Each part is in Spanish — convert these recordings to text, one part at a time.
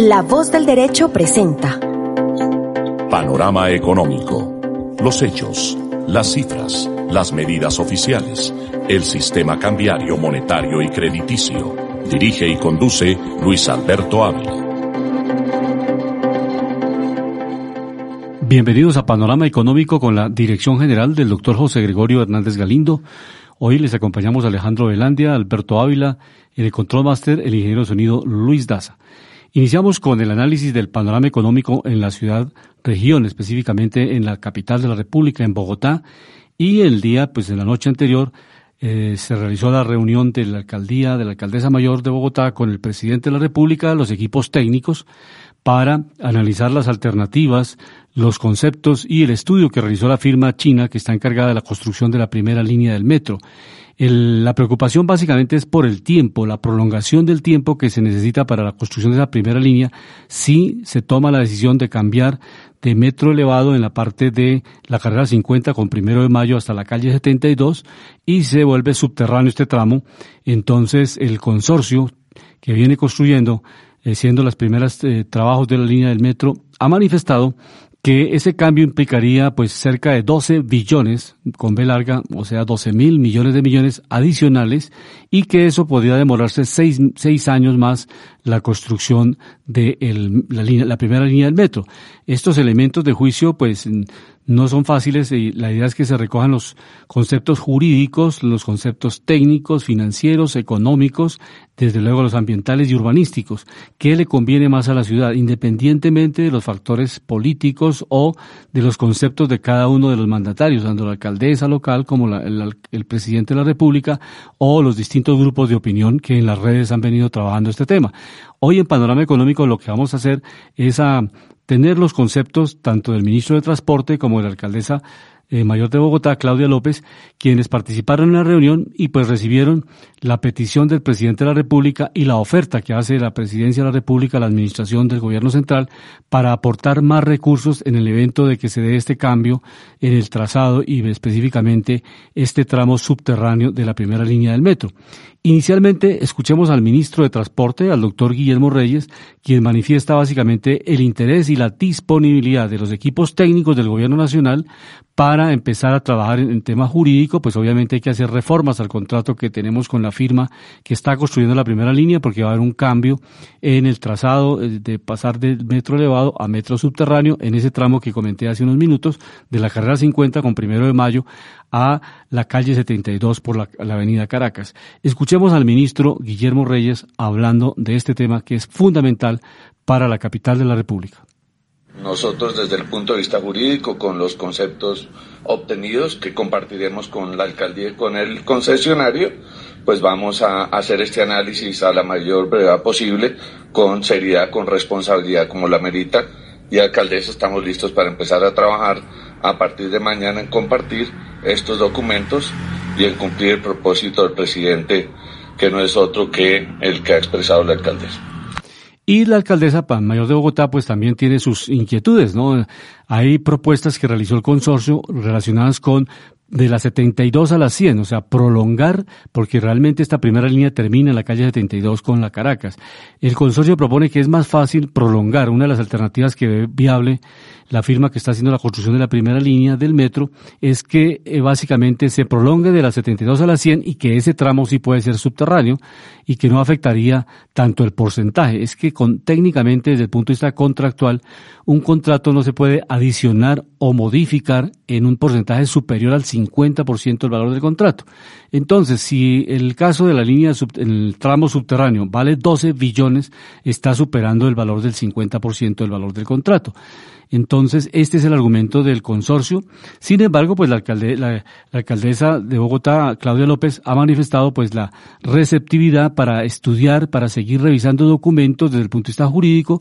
La voz del derecho presenta. Panorama económico. Los hechos, las cifras, las medidas oficiales, el sistema cambiario, monetario y crediticio. Dirige y conduce Luis Alberto Ávila. Bienvenidos a Panorama Económico con la dirección general del doctor José Gregorio Hernández Galindo. Hoy les acompañamos Alejandro Velandia, Alberto Ávila, en el control master el ingeniero de sonido Luis Daza. Iniciamos con el análisis del panorama económico en la ciudad región, específicamente en la capital de la República, en Bogotá, y el día, pues en la noche anterior, eh, se realizó la reunión de la alcaldía, de la alcaldesa mayor de Bogotá con el presidente de la República, los equipos técnicos, para analizar las alternativas, los conceptos y el estudio que realizó la firma china que está encargada de la construcción de la primera línea del metro la preocupación básicamente es por el tiempo, la prolongación del tiempo que se necesita para la construcción de esa primera línea si se toma la decisión de cambiar de metro elevado en la parte de la carrera 50 con primero de mayo hasta la calle 72 y se vuelve subterráneo este tramo. Entonces el consorcio que viene construyendo, eh, siendo los primeros eh, trabajos de la línea del metro, ha manifestado que ese cambio implicaría pues cerca de 12 billones con B larga, o sea 12 mil millones de millones adicionales y que eso podría demorarse seis, seis años más la construcción de la, la primera línea del metro. Estos elementos de juicio pues no son fáciles y la idea es que se recojan los conceptos jurídicos, los conceptos técnicos, financieros, económicos, desde luego los ambientales y urbanísticos. ¿Qué le conviene más a la ciudad, independientemente de los factores políticos o de los conceptos de cada uno de los mandatarios, tanto la alcaldesa local como el, el presidente de la República o los distintos grupos de opinión que en las redes han venido trabajando este tema? Hoy en Panorama Económico lo que vamos a hacer es a tener los conceptos tanto del ministro de Transporte como de la alcaldesa eh, mayor de Bogotá, Claudia López, quienes participaron en la reunión y pues recibieron la petición del presidente de la República y la oferta que hace la presidencia de la República la administración del gobierno central para aportar más recursos en el evento de que se dé este cambio en el trazado y específicamente este tramo subterráneo de la primera línea del metro. Inicialmente escuchemos al ministro de Transporte, al doctor Guillermo Reyes, quien manifiesta básicamente el interés y la disponibilidad de los equipos técnicos del gobierno nacional para empezar a trabajar en, tema jurídico, pues obviamente hay que hacer reformas al contrato que tenemos con la firma que está construyendo la primera línea, porque va a haber un cambio en el trazado eh, de pasar del metro elevado a metro subterráneo en ese tramo que comenté hace unos minutos, de la carrera 50 con primero de mayo a la calle 72 por la, avenida Caracas. Escuchemos al ministro Guillermo Reyes hablando de este tema que es fundamental para la capital de la República. Nosotros desde el punto de vista jurídico, con los conceptos obtenidos que compartiremos con la alcaldía y con el concesionario, pues vamos a hacer este análisis a la mayor brevedad posible, con seriedad, con responsabilidad como la merita. Y alcaldesa estamos listos para empezar a trabajar a partir de mañana en compartir estos documentos y en cumplir el propósito del presidente, que no es otro que el que ha expresado la alcaldesa. Y la alcaldesa Pan Mayor de Bogotá pues también tiene sus inquietudes, ¿no? Hay propuestas que realizó el consorcio relacionadas con de la 72 a la 100, o sea, prolongar, porque realmente esta primera línea termina en la calle 72 con la Caracas. El consorcio propone que es más fácil prolongar, una de las alternativas que ve viable la firma que está haciendo la construcción de la primera línea del metro es que eh, básicamente se prolongue de la 72 a la 100 y que ese tramo sí puede ser subterráneo y que no afectaría tanto el porcentaje. Es que con, técnicamente desde el punto de vista contractual, un contrato no se puede adicionar o modificar en un porcentaje superior al 50% del valor del contrato. Entonces, si el caso de la línea el tramo subterráneo vale 12 billones, está superando el valor del 50% del valor del contrato. Entonces, este es el argumento del consorcio. Sin embargo, pues la, alcaldesa de Bogotá, Claudia López, ha manifestado pues la receptividad para estudiar, para seguir revisando documentos desde el punto de vista jurídico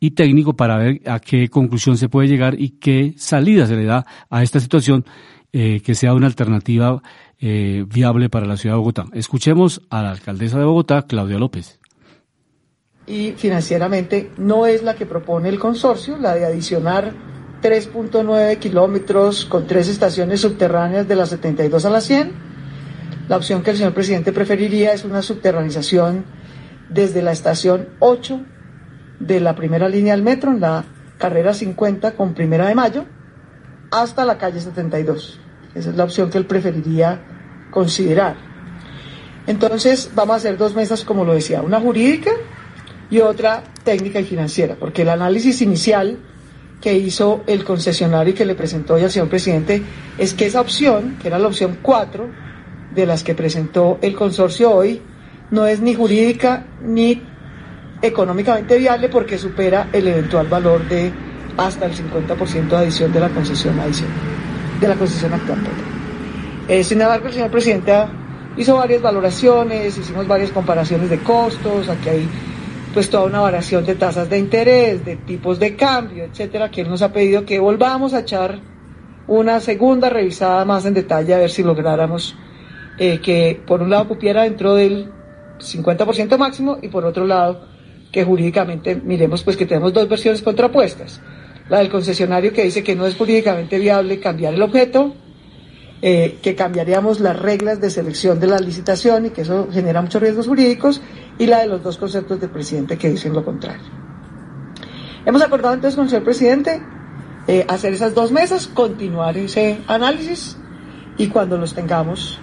y técnico para ver a qué conclusión se puede llegar y qué salida se le da a esta situación eh, que sea una alternativa eh, viable para la ciudad de Bogotá. Escuchemos a la alcaldesa de Bogotá, Claudia López y financieramente no es la que propone el consorcio, la de adicionar 3.9 kilómetros con tres estaciones subterráneas de la 72 a la 100. La opción que el señor presidente preferiría es una subterranización desde la estación 8 de la primera línea del metro en la carrera 50 con primera de mayo hasta la calle 72. Esa es la opción que él preferiría considerar. Entonces vamos a hacer dos mesas, como lo decía, una jurídica y otra técnica y financiera, porque el análisis inicial que hizo el concesionario y que le presentó hoy al señor presidente es que esa opción, que era la opción 4 de las que presentó el consorcio hoy, no es ni jurídica ni económicamente viable porque supera el eventual valor de hasta el 50% de adición de la concesión adicional, de la concesión actual. Eh, sin embargo, el señor presidente hizo varias valoraciones, hicimos varias comparaciones de costos, aquí hay pues toda una variación de tasas de interés, de tipos de cambio, etcétera, que él nos ha pedido que volvamos a echar una segunda revisada más en detalle a ver si lográramos eh, que por un lado cupiera dentro del 50% máximo y por otro lado que jurídicamente miremos pues que tenemos dos versiones contrapuestas. La del concesionario que dice que no es jurídicamente viable cambiar el objeto, eh, que cambiaríamos las reglas de selección de la licitación y que eso genera muchos riesgos jurídicos, y la de los dos conceptos del presidente que dicen lo contrario. Hemos acordado entonces con el señor presidente eh, hacer esas dos mesas, continuar ese análisis y cuando los tengamos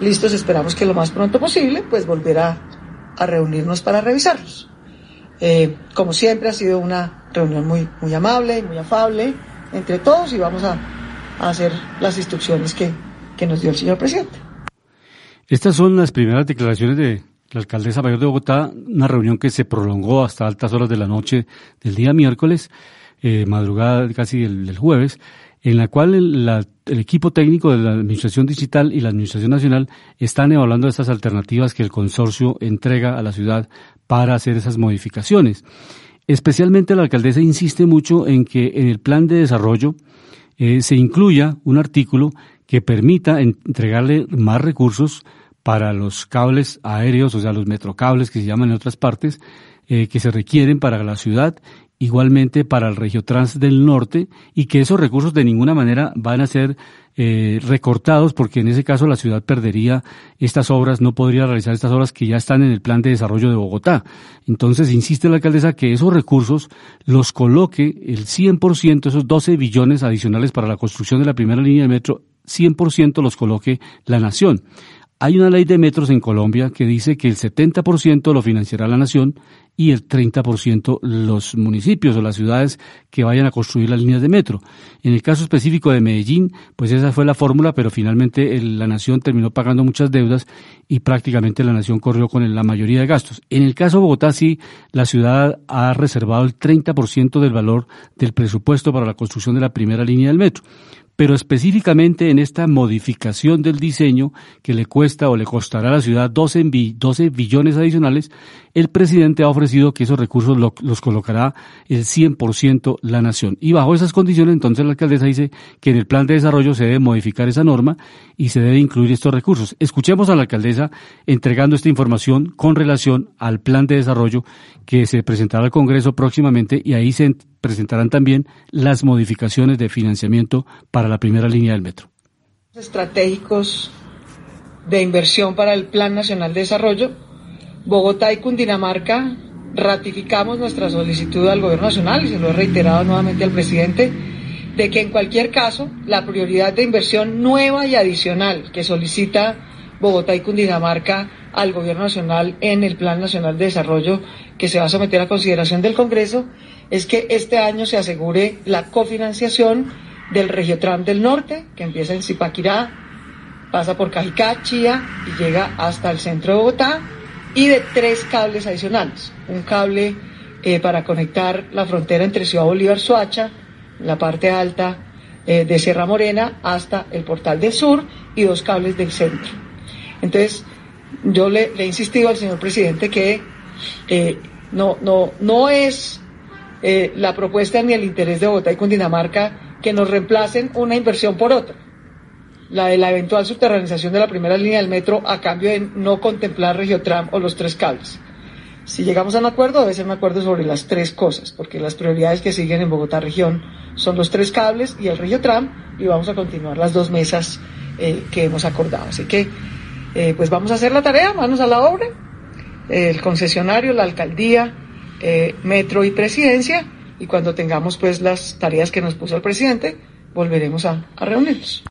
listos, esperamos que lo más pronto posible, pues volver a, a reunirnos para revisarlos. Eh, como siempre ha sido una reunión muy, muy amable, muy afable entre todos y vamos a, a hacer las instrucciones que, que nos dio el señor presidente. Estas son las primeras declaraciones de la alcaldesa mayor de Bogotá, una reunión que se prolongó hasta altas horas de la noche del día miércoles, eh, madrugada casi del, jueves, en la cual el, el, equipo técnico de la Administración Digital y la Administración Nacional están evaluando estas alternativas que el consorcio entrega a la ciudad para hacer esas modificaciones. Especialmente la alcaldesa insiste mucho en que en el plan de desarrollo eh, se incluya un artículo que permita entregarle más recursos para los cables aéreos, o sea, los metrocables que se llaman en otras partes, eh, que se requieren para la ciudad igualmente para el Regiotrans del Norte y que esos recursos de ninguna manera van a ser eh, recortados porque en ese caso la ciudad perdería estas obras, no podría realizar estas obras que ya están en el plan de desarrollo de Bogotá. Entonces insiste la alcaldesa que esos recursos los coloque el 100%, esos 12 billones adicionales para la construcción de la primera línea de metro, 100% los coloque la nación. Hay una ley de metros en Colombia que dice que el 70% lo financiará la nación y el 30% los municipios o las ciudades que vayan a construir las líneas de metro. En el caso específico de Medellín, pues esa fue la fórmula, pero finalmente la nación terminó pagando muchas deudas y prácticamente la nación corrió con la mayoría de gastos. En el caso de Bogotá, sí, la ciudad ha reservado el 30% del valor del presupuesto para la construcción de la primera línea del metro pero específicamente en esta modificación del diseño que le cuesta o le costará a la ciudad 12, billones adicionales, el presidente ha ofrecido que esos recursos los colocará el 100% la nación. Y bajo esas condiciones, entonces la alcaldesa dice que en el plan de desarrollo se debe modificar esa norma y se debe incluir estos recursos. Escuchemos a la alcaldesa entregando esta información con relación al plan de desarrollo que se presentará al Congreso próximamente y ahí se presentarán también las modificaciones de financiamiento para la primera línea del metro. Estratégicos de inversión para el Plan Nacional de Desarrollo, Bogotá y Cundinamarca ratificamos nuestra solicitud al Gobierno Nacional y se lo he reiterado nuevamente al presidente de que en cualquier caso la prioridad de inversión nueva y adicional que solicita Bogotá y Cundinamarca al Gobierno Nacional en el Plan Nacional de Desarrollo que se va a someter a consideración del Congreso es que este año se asegure la cofinanciación del Regiotram del Norte, que empieza en Zipaquirá, pasa por Cajicá, Chía y llega hasta el centro de Bogotá, y de tres cables adicionales. Un cable eh, para conectar la frontera entre Ciudad Bolívar, Soacha, la parte alta eh, de Sierra Morena, hasta el Portal del Sur, y dos cables del centro. Entonces, yo le, he insistido al señor presidente que eh, no, no, no es la propuesta ni el interés de Bogotá y Cundinamarca que nos reemplacen una inversión por otra. La de la eventual subterranización de la primera línea del metro a cambio de no contemplar Regiotram o los tres cables. Si llegamos a un acuerdo, debe ser un acuerdo sobre las tres cosas, porque las prioridades que siguen en Bogotá región son los tres cables y el Regiotram, y vamos a continuar las dos mesas eh, que hemos acordado. Así que, eh, pues vamos a hacer la tarea, manos a la obra. El concesionario, la alcaldía, eh, metro y presidencia y cuando tengamos pues las tareas que nos puso el presidente, volveremos a, a reunirnos.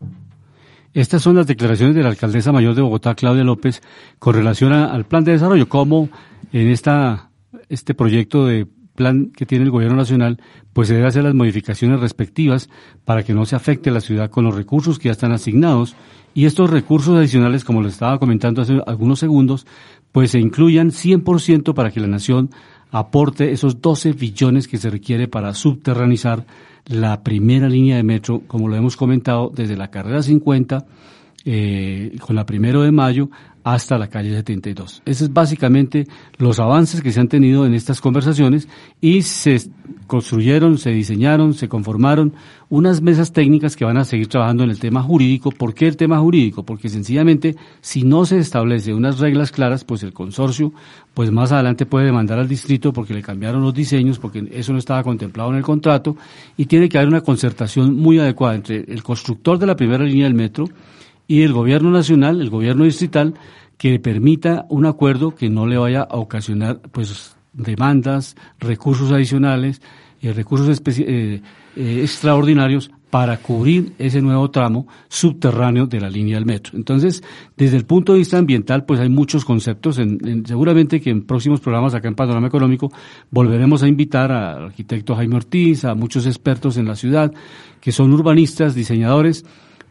Estas son las declaraciones de la alcaldesa mayor de Bogotá, Claudia López, con relación al plan de desarrollo, cómo en esta, este proyecto de plan que tiene el gobierno nacional, pues se debe hacer las modificaciones respectivas para que no se afecte a la ciudad con los recursos que ya están asignados. Y estos recursos adicionales, como les estaba comentando hace algunos segundos, pues se incluyan 100% para que la nación aporte esos 12 billones que se requiere para subterranizar la primera línea de metro, como lo hemos comentado, desde la carrera 50 eh, con la primero de mayo hasta la calle 72. Esos es básicamente los avances que se han tenido en estas conversaciones y se construyeron, se diseñaron, se conformaron unas mesas técnicas que van a seguir trabajando en el tema jurídico. ¿Por qué el tema jurídico? Porque sencillamente si no se establece unas reglas claras, pues el consorcio, pues más adelante puede demandar al distrito porque le cambiaron los diseños, porque eso no estaba contemplado en el contrato y tiene que haber una concertación muy adecuada entre el constructor de la primera línea del metro y el gobierno nacional, el gobierno distrital, que permita un acuerdo que no le vaya a ocasionar pues demandas, recursos adicionales y recursos eh, eh, extraordinarios para cubrir ese nuevo tramo subterráneo de la línea del metro. Entonces, desde el punto de vista ambiental, pues hay muchos conceptos. En, seguramente que en próximos programas acá en Panorama Económico volveremos a invitar al arquitecto Jaime Ortiz, a muchos expertos en la ciudad, que son urbanistas, diseñadores,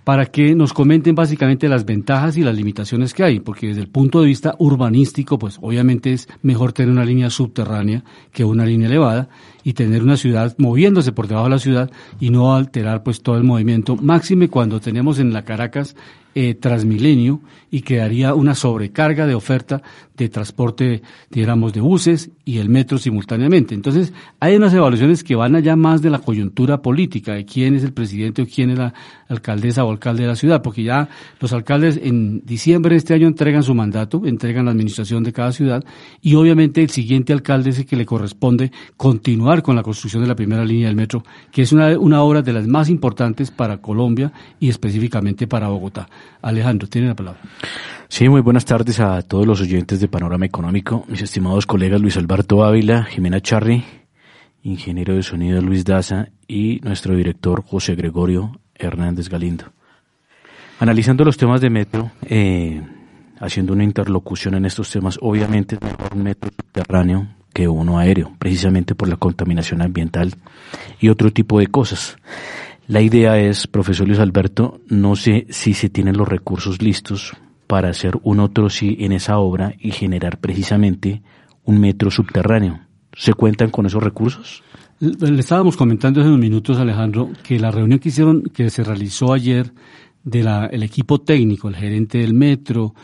para que nos comenten básicamente las ventajas y las limitaciones que hay, porque desde el punto de vista urbanístico, pues obviamente es mejor tener una línea subterránea que una línea elevada y tener una ciudad moviéndose por debajo de la ciudad y no alterar pues todo el movimiento, máxime cuando tenemos en la Caracas eh, Transmilenio y crearía una sobrecarga de oferta de transporte, digamos, de buses y el metro simultáneamente. Entonces, hay unas evaluaciones que van allá más de la coyuntura política, de quién es el presidente o quién es la alcaldesa o alcalde de la ciudad, porque ya los alcaldes en diciembre de este año entregan su mandato, entregan la administración de cada ciudad y obviamente el siguiente alcalde es el que le corresponde continuar con la construcción de la primera línea del metro, que es una, una obra de las más importantes para Colombia y específicamente para Bogotá. Alejandro, tiene la palabra. Sí, muy buenas tardes a todos los oyentes de Panorama Económico, mis estimados colegas Luis Alberto Ávila, Jimena Charri, ingeniero de sonido Luis Daza y nuestro director José Gregorio Hernández Galindo. Analizando los temas de metro, eh, haciendo una interlocución en estos temas, obviamente es mejor un metro subterráneo que uno aéreo, precisamente por la contaminación ambiental y otro tipo de cosas. La idea es, profesor Luis Alberto, no sé si se tienen los recursos listos para hacer un otro sí en esa obra y generar precisamente un metro subterráneo. ¿Se cuentan con esos recursos? Le estábamos comentando hace unos minutos, Alejandro, que la reunión que hicieron, que se realizó ayer del el equipo técnico, el gerente del metro,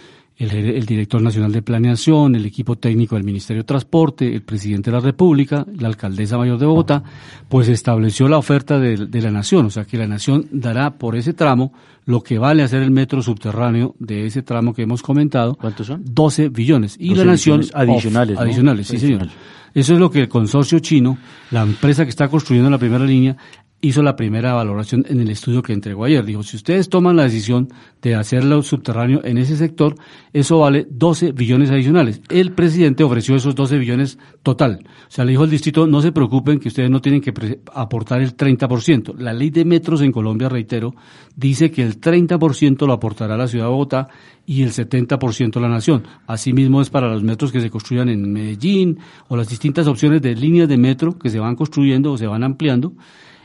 el, director nacional de planeación, el equipo técnico del Ministerio de Transporte, el presidente de la República, la alcaldesa mayor de Bogotá, pues estableció la oferta de, la nación, o sea que la nación dará por ese tramo lo que vale hacer el metro subterráneo de ese tramo que hemos comentado. ¿Cuántos son? 12 billones. Y la nación... Adicionales. Adicionales, sí señor. Eso es lo que el consorcio chino, la empresa que está construyendo la primera línea, hizo la primera valoración en el estudio que entregó ayer. Dijo, si ustedes toman la decisión de hacerlo subterráneo en ese sector, eso vale 12 billones adicionales. El presidente ofreció esos 12 billones total. O sea, le dijo al distrito, no se preocupen que ustedes no tienen que aportar el 30%. La ley de metros en Colombia, reitero, dice que el 30% lo aportará la ciudad de Bogotá y el 70% la nación. Asimismo es para los metros que se construyan en Medellín o las distintas opciones de líneas de metro que se van construyendo o se van ampliando.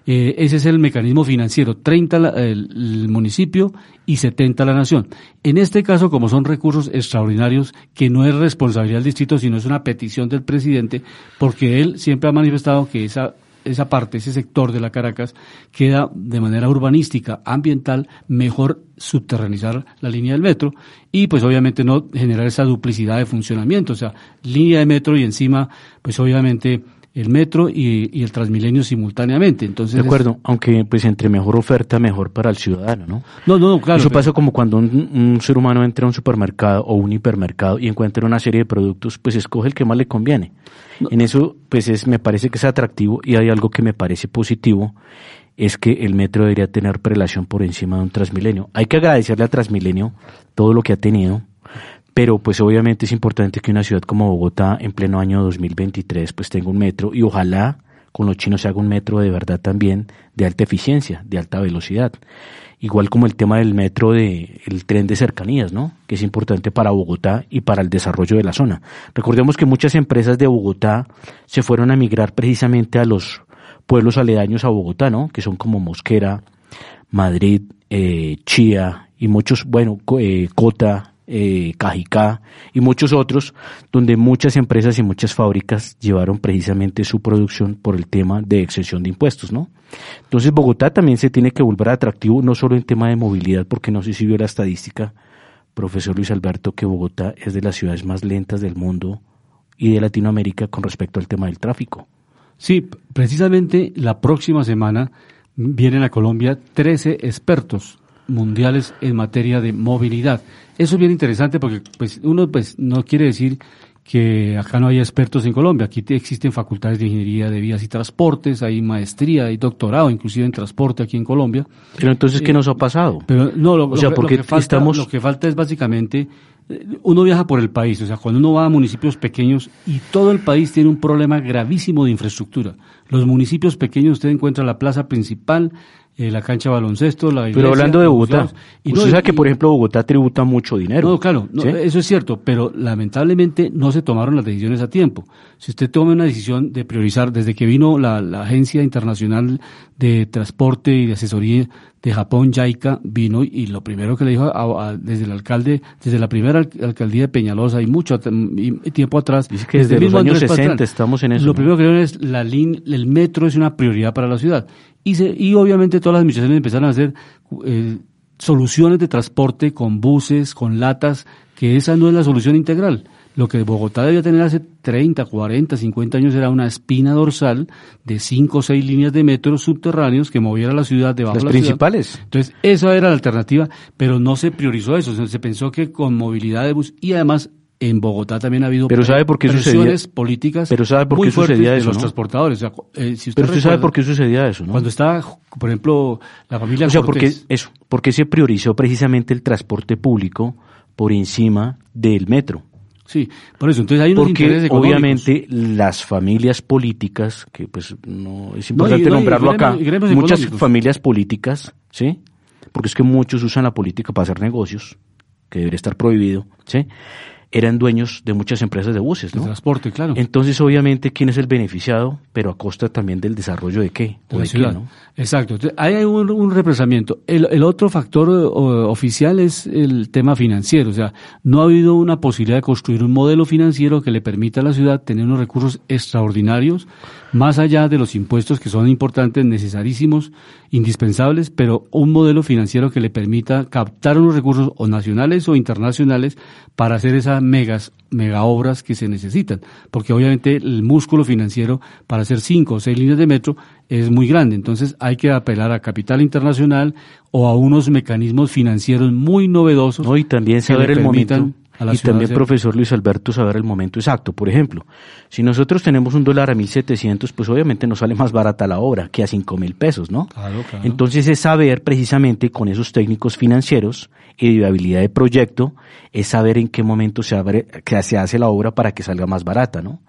Eh, ese es el mecanismo financiero, 30 el, municipio y 70 la nación. En este caso, como son recursos extraordinarios, que no es responsabilidad del distrito, sino es una petición del presidente, porque él siempre ha manifestado que esa esa parte, ese sector de la Caracas, queda de manera urbanística, ambiental, mejor subterranizar la línea del metro y pues obviamente no generar esa duplicidad de funcionamiento, o sea, línea de metro y encima pues obviamente el metro y, el Transmilenio simultáneamente. Entonces, de acuerdo, aunque pues entre mejor oferta, mejor para el ciudadano, ¿no? No, no, claro. Eso pasa como cuando un, ser humano entra a un supermercado o un hipermercado y encuentra una serie de productos, pues escoge el que más le conviene. En eso, pues es, me parece que es atractivo y hay algo que me parece positivo, es que el metro debería tener prelación por encima de un Transmilenio. Hay que agradecerle a Transmilenio todo lo que ha tenido, pero pues obviamente es importante que una ciudad como Bogotá en pleno año 2023 pues tenga un metro y ojalá con los chinos se haga un metro de verdad también de alta eficiencia, de alta velocidad. Igual como el tema del metro de el tren de cercanías, ¿no? Que es importante para Bogotá y para el desarrollo de la zona. Recordemos que muchas empresas de Bogotá se fueron a migrar precisamente a los pueblos aledaños a Bogotá, ¿no? Que son como Mosquera, Madrid, eh, Chía y muchos, bueno, eh, Cota, eh, Cajicá y muchos otros, donde muchas empresas y muchas fábricas llevaron precisamente su producción por el tema de exención de impuestos, ¿no? Entonces Bogotá también se tiene que volver atractivo, no solo en tema de movilidad, porque no sé si vio la estadística, profesor Luis Alberto, que Bogotá es de las ciudades más lentas del mundo y de Latinoamérica con respecto al tema del tráfico. Sí, precisamente la próxima semana vienen a Colombia 13 expertos mundiales en materia de movilidad. Eso es bien interesante porque pues uno pues no quiere decir que acá no haya expertos en Colombia. Aquí existen facultades de ingeniería de vías y transportes, hay maestría, hay doctorado inclusive en transporte aquí en Colombia. Pero entonces, ¿qué nos ha pasado? Pero no, lo, o sea, porque falta, estamos... lo que falta es básicamente uno viaja por el país, o sea, cuando uno va a municipios pequeños y todo el país tiene un problema gravísimo de infraestructura. Los municipios pequeños usted encuentra la plaza principal, eh, la cancha de baloncesto, la iglesia, Pero hablando de Bogotá, y usted sabe que, por ejemplo, Bogotá tributa mucho dinero. No, claro, eso es cierto, pero lamentablemente no se tomaron las decisiones a tiempo. Si usted toma una decisión de priorizar, desde que vino la, la Agencia Internacional de Transporte y de Asesoría de Japón, JICA, vino y lo primero que le dijo desde el alcalde, desde la primera alcaldía de Peñalosa y mucho tiempo atrás. Dice que desde, los años 60 estamos en eso. Lo primero que dijeron es la el metro es una prioridad para la ciudad. Y, se, y obviamente todas las administraciones empezaron a hacer eh, soluciones de transporte con buses, con latas, que esa no es la solución integral. Lo que Bogotá debía tener hace 30, 40, 50 años era una espina dorsal de 5 o 6 líneas de metro subterráneos que moviera la ciudad debajo Las de la principales. Entonces, esa era la alternativa, pero no se priorizó eso. Se pensó que con movilidad de bus y además en Bogotá también ha habido pero sabe por qué presiones sucedía, políticas pero sabe por qué muy sucedía de eso, los ¿no? transportadores. O sea, eh, si usted pero usted sabe por qué sucedía eso, ¿no? Cuando estaba, por ejemplo, la familia o sea, Cortés, porque eso, porque se priorizó precisamente el transporte público por encima del metro. Sí, por eso, entonces hay unos Porque intereses obviamente las familias políticas, que pues no es importante y- no, y nombrarlo acá, muchas familias políticas, ¿sí? Porque es que muchos usan la política para hacer negocios, que debería estar prohibido, ¿sí? Eran dueños de muchas empresas de buses, de ¿no? transporte, claro. Entonces, obviamente, ¿quién es el beneficiado? Pero a costa también del desarrollo de qué? de ¿O la de qué, ciudad. no? Exacto. Entonces, hay un, un represamiento. El, el otro factor eh, o- oficial es el tema financiero. O sea, no ha habido una posibilidad de construir un modelo financiero que le permita a la ciudad tener unos recursos extraordinarios, más allá de los impuestos que son importantes, necesarísimos, indispensables, pero un modelo financiero que le permita captar unos recursos o nacionales o internacionales para hacer esas megas mega obras que se necesitan, porque obviamente el músculo financiero para hacer cinco o seis líneas de metro es muy grande, entonces hay que apelar a capital internacional o a unos mecanismos financieros muy novedosos. No, y también saber el momento. Y también, profesor Luis Alberto, saber el momento exacto. Por ejemplo, si nosotros tenemos un dólar a 1.700, pues obviamente nos sale más barata la obra que a 5.000 pesos, ¿no? Claro, claro. Entonces es saber precisamente con esos técnicos financieros y de viabilidad de proyecto, es saber en qué momento se, abre, que se hace la obra para que salga más barata, ¿no?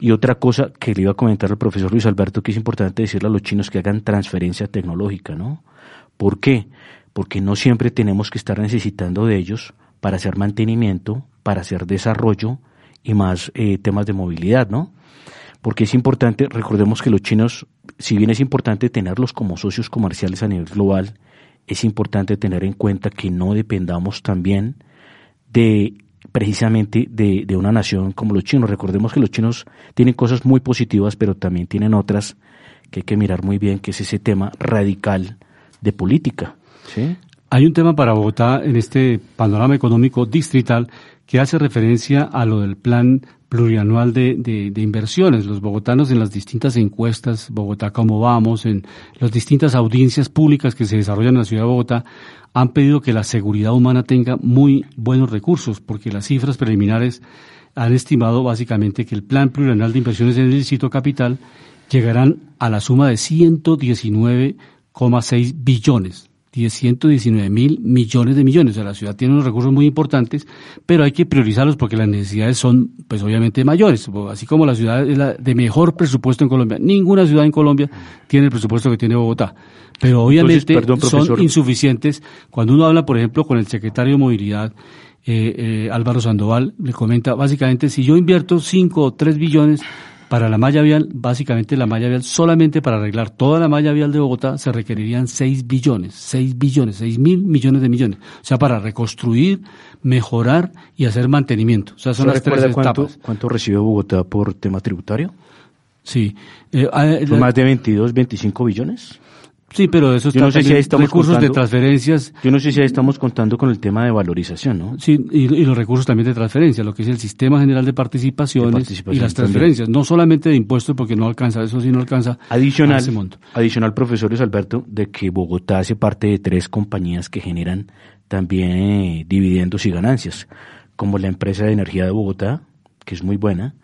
Y otra cosa que le iba a comentar al profesor Luis Alberto, que es importante decirle a los chinos que hagan transferencia tecnológica, ¿no? ¿Por qué? Porque no siempre tenemos que estar necesitando de ellos para hacer mantenimiento, para hacer desarrollo y más eh, temas de movilidad, ¿no? Porque es importante, recordemos que los chinos, si bien es importante tenerlos como socios comerciales a nivel global, es importante tener en cuenta que no dependamos también de precisamente de, de una nación como los chinos. Recordemos que los chinos tienen cosas muy positivas, pero también tienen otras que hay que mirar muy bien, que es ese tema radical de política. ¿sí? Hay un tema para Bogotá en este panorama económico distrital que hace referencia a lo del plan plurianual de, inversiones. Los bogotanos en las distintas encuestas, Bogotá cómo vamos, en las distintas audiencias públicas que se desarrollan en la ciudad de Bogotá, han pedido que la seguridad humana tenga muy buenos recursos, porque las cifras preliminares han estimado básicamente que el plan plurianual de inversiones en el distrito capital llegarán a la suma de 119,6 billones 119 mil millones de millones. O sea, la ciudad tiene unos recursos muy importantes, pero hay que priorizarlos porque las necesidades son, pues obviamente, mayores. Así como la ciudad es la de mejor presupuesto en Colombia. Ninguna ciudad en Colombia tiene el presupuesto que tiene Bogotá. Pero obviamente son insuficientes. Cuando uno habla, por ejemplo, con el secretario de Movilidad, eh, eh, Álvaro Sandoval, le comenta, básicamente, si yo invierto 5 o 3 billones para la malla vial, básicamente la malla vial, solamente para arreglar toda la malla vial de Bogotá se requerirían 6 billones, 6 billones, 6 mil millones de millones. O sea, para reconstruir, mejorar y hacer mantenimiento. O sea, son las tres etapas. ¿Cuánto recibe Bogotá por tema tributario? Sí. Eh, ah, ¿Más de 22, 25 billones? Sí, pero eso está no sé si estamos recursos de transferencias. Yo no sé si ahí estamos contando con el tema de valorización, ¿no? Sí, y, los recursos también de transferencia, lo que es el sistema general de participaciones y las transferencias, no solamente de impuestos porque no alcanza, eso sí no alcanza adicional, ese monto. Adicional, profesor Luis Alberto, de que Bogotá hace parte de tres compañías que generan también eh, dividendos y ganancias, como la empresa de energía de Bogotá, que es muy buena,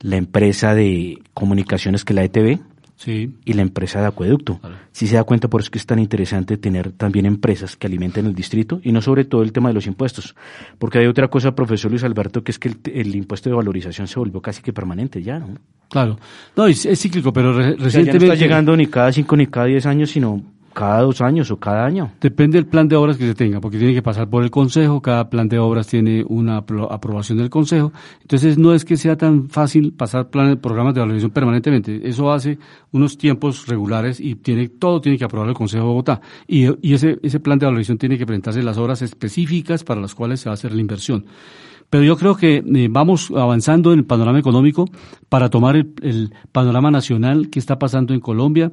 la empresa de comunicaciones que es la ETV, y la empresa de acueducto. Si se da cuenta, por eso es que es tan interesante tener también empresas que alimenten el distrito y no sobre todo el tema de los impuestos. Porque hay otra cosa, profesor Luis Alberto, que es que el, impuesto de valorización se volvió casi que permanente ya, ¿no? Claro. No, es, cíclico, pero recientemente... no está llegando ni cada cinco ni cada diez años, sino cada dos años o cada año. Depende del plan de obras que se tenga, porque tiene que pasar por el Consejo, cada plan de obras tiene una aprobación del Consejo, entonces no es que sea tan fácil pasar planes, programas de valorización permanentemente, eso hace unos tiempos regulares y tiene todo tiene que aprobar el Consejo de Bogotá, y, y ese, ese plan de valorización tiene que presentarse las obras específicas para las cuales se va a hacer la inversión. Pero yo creo que eh, vamos avanzando en el panorama económico para tomar el, panorama nacional que está pasando en Colombia.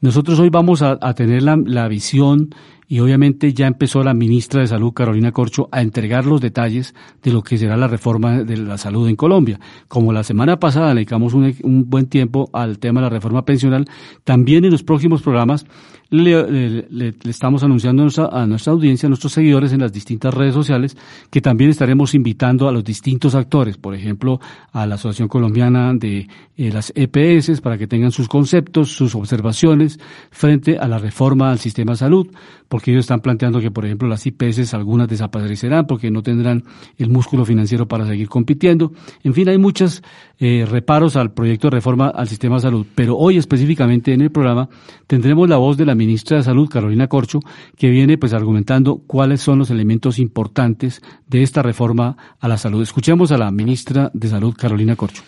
Nosotros hoy vamos a, tener la, visión y obviamente ya empezó la ministra de Salud, Carolina Corcho, a entregar los detalles de lo que será la reforma de la salud en Colombia. Como la semana pasada dedicamos un, un buen tiempo al tema de la reforma pensional, también en los próximos programas le, estamos anunciando a nuestra, a nuestra, audiencia, a nuestros seguidores en las distintas redes sociales, que también estaremos invitando a los distintos actores, por ejemplo, a la Asociación Colombiana de eh, las EPS, para que tengan sus conceptos, sus observaciones frente a la reforma al sistema de salud, porque ellos están planteando que, por ejemplo, las IPS algunas desaparecerán porque no tendrán el músculo financiero para seguir compitiendo. En fin, hay muchos eh, reparos al proyecto de reforma al sistema de salud, pero hoy específicamente en el programa tendremos la voz de la ministra de Salud, Carolina Corcho, que viene pues argumentando cuáles son los elementos importantes de esta reforma a la salud. Escuchemos a la ministra de Salud, Carolina Corcho.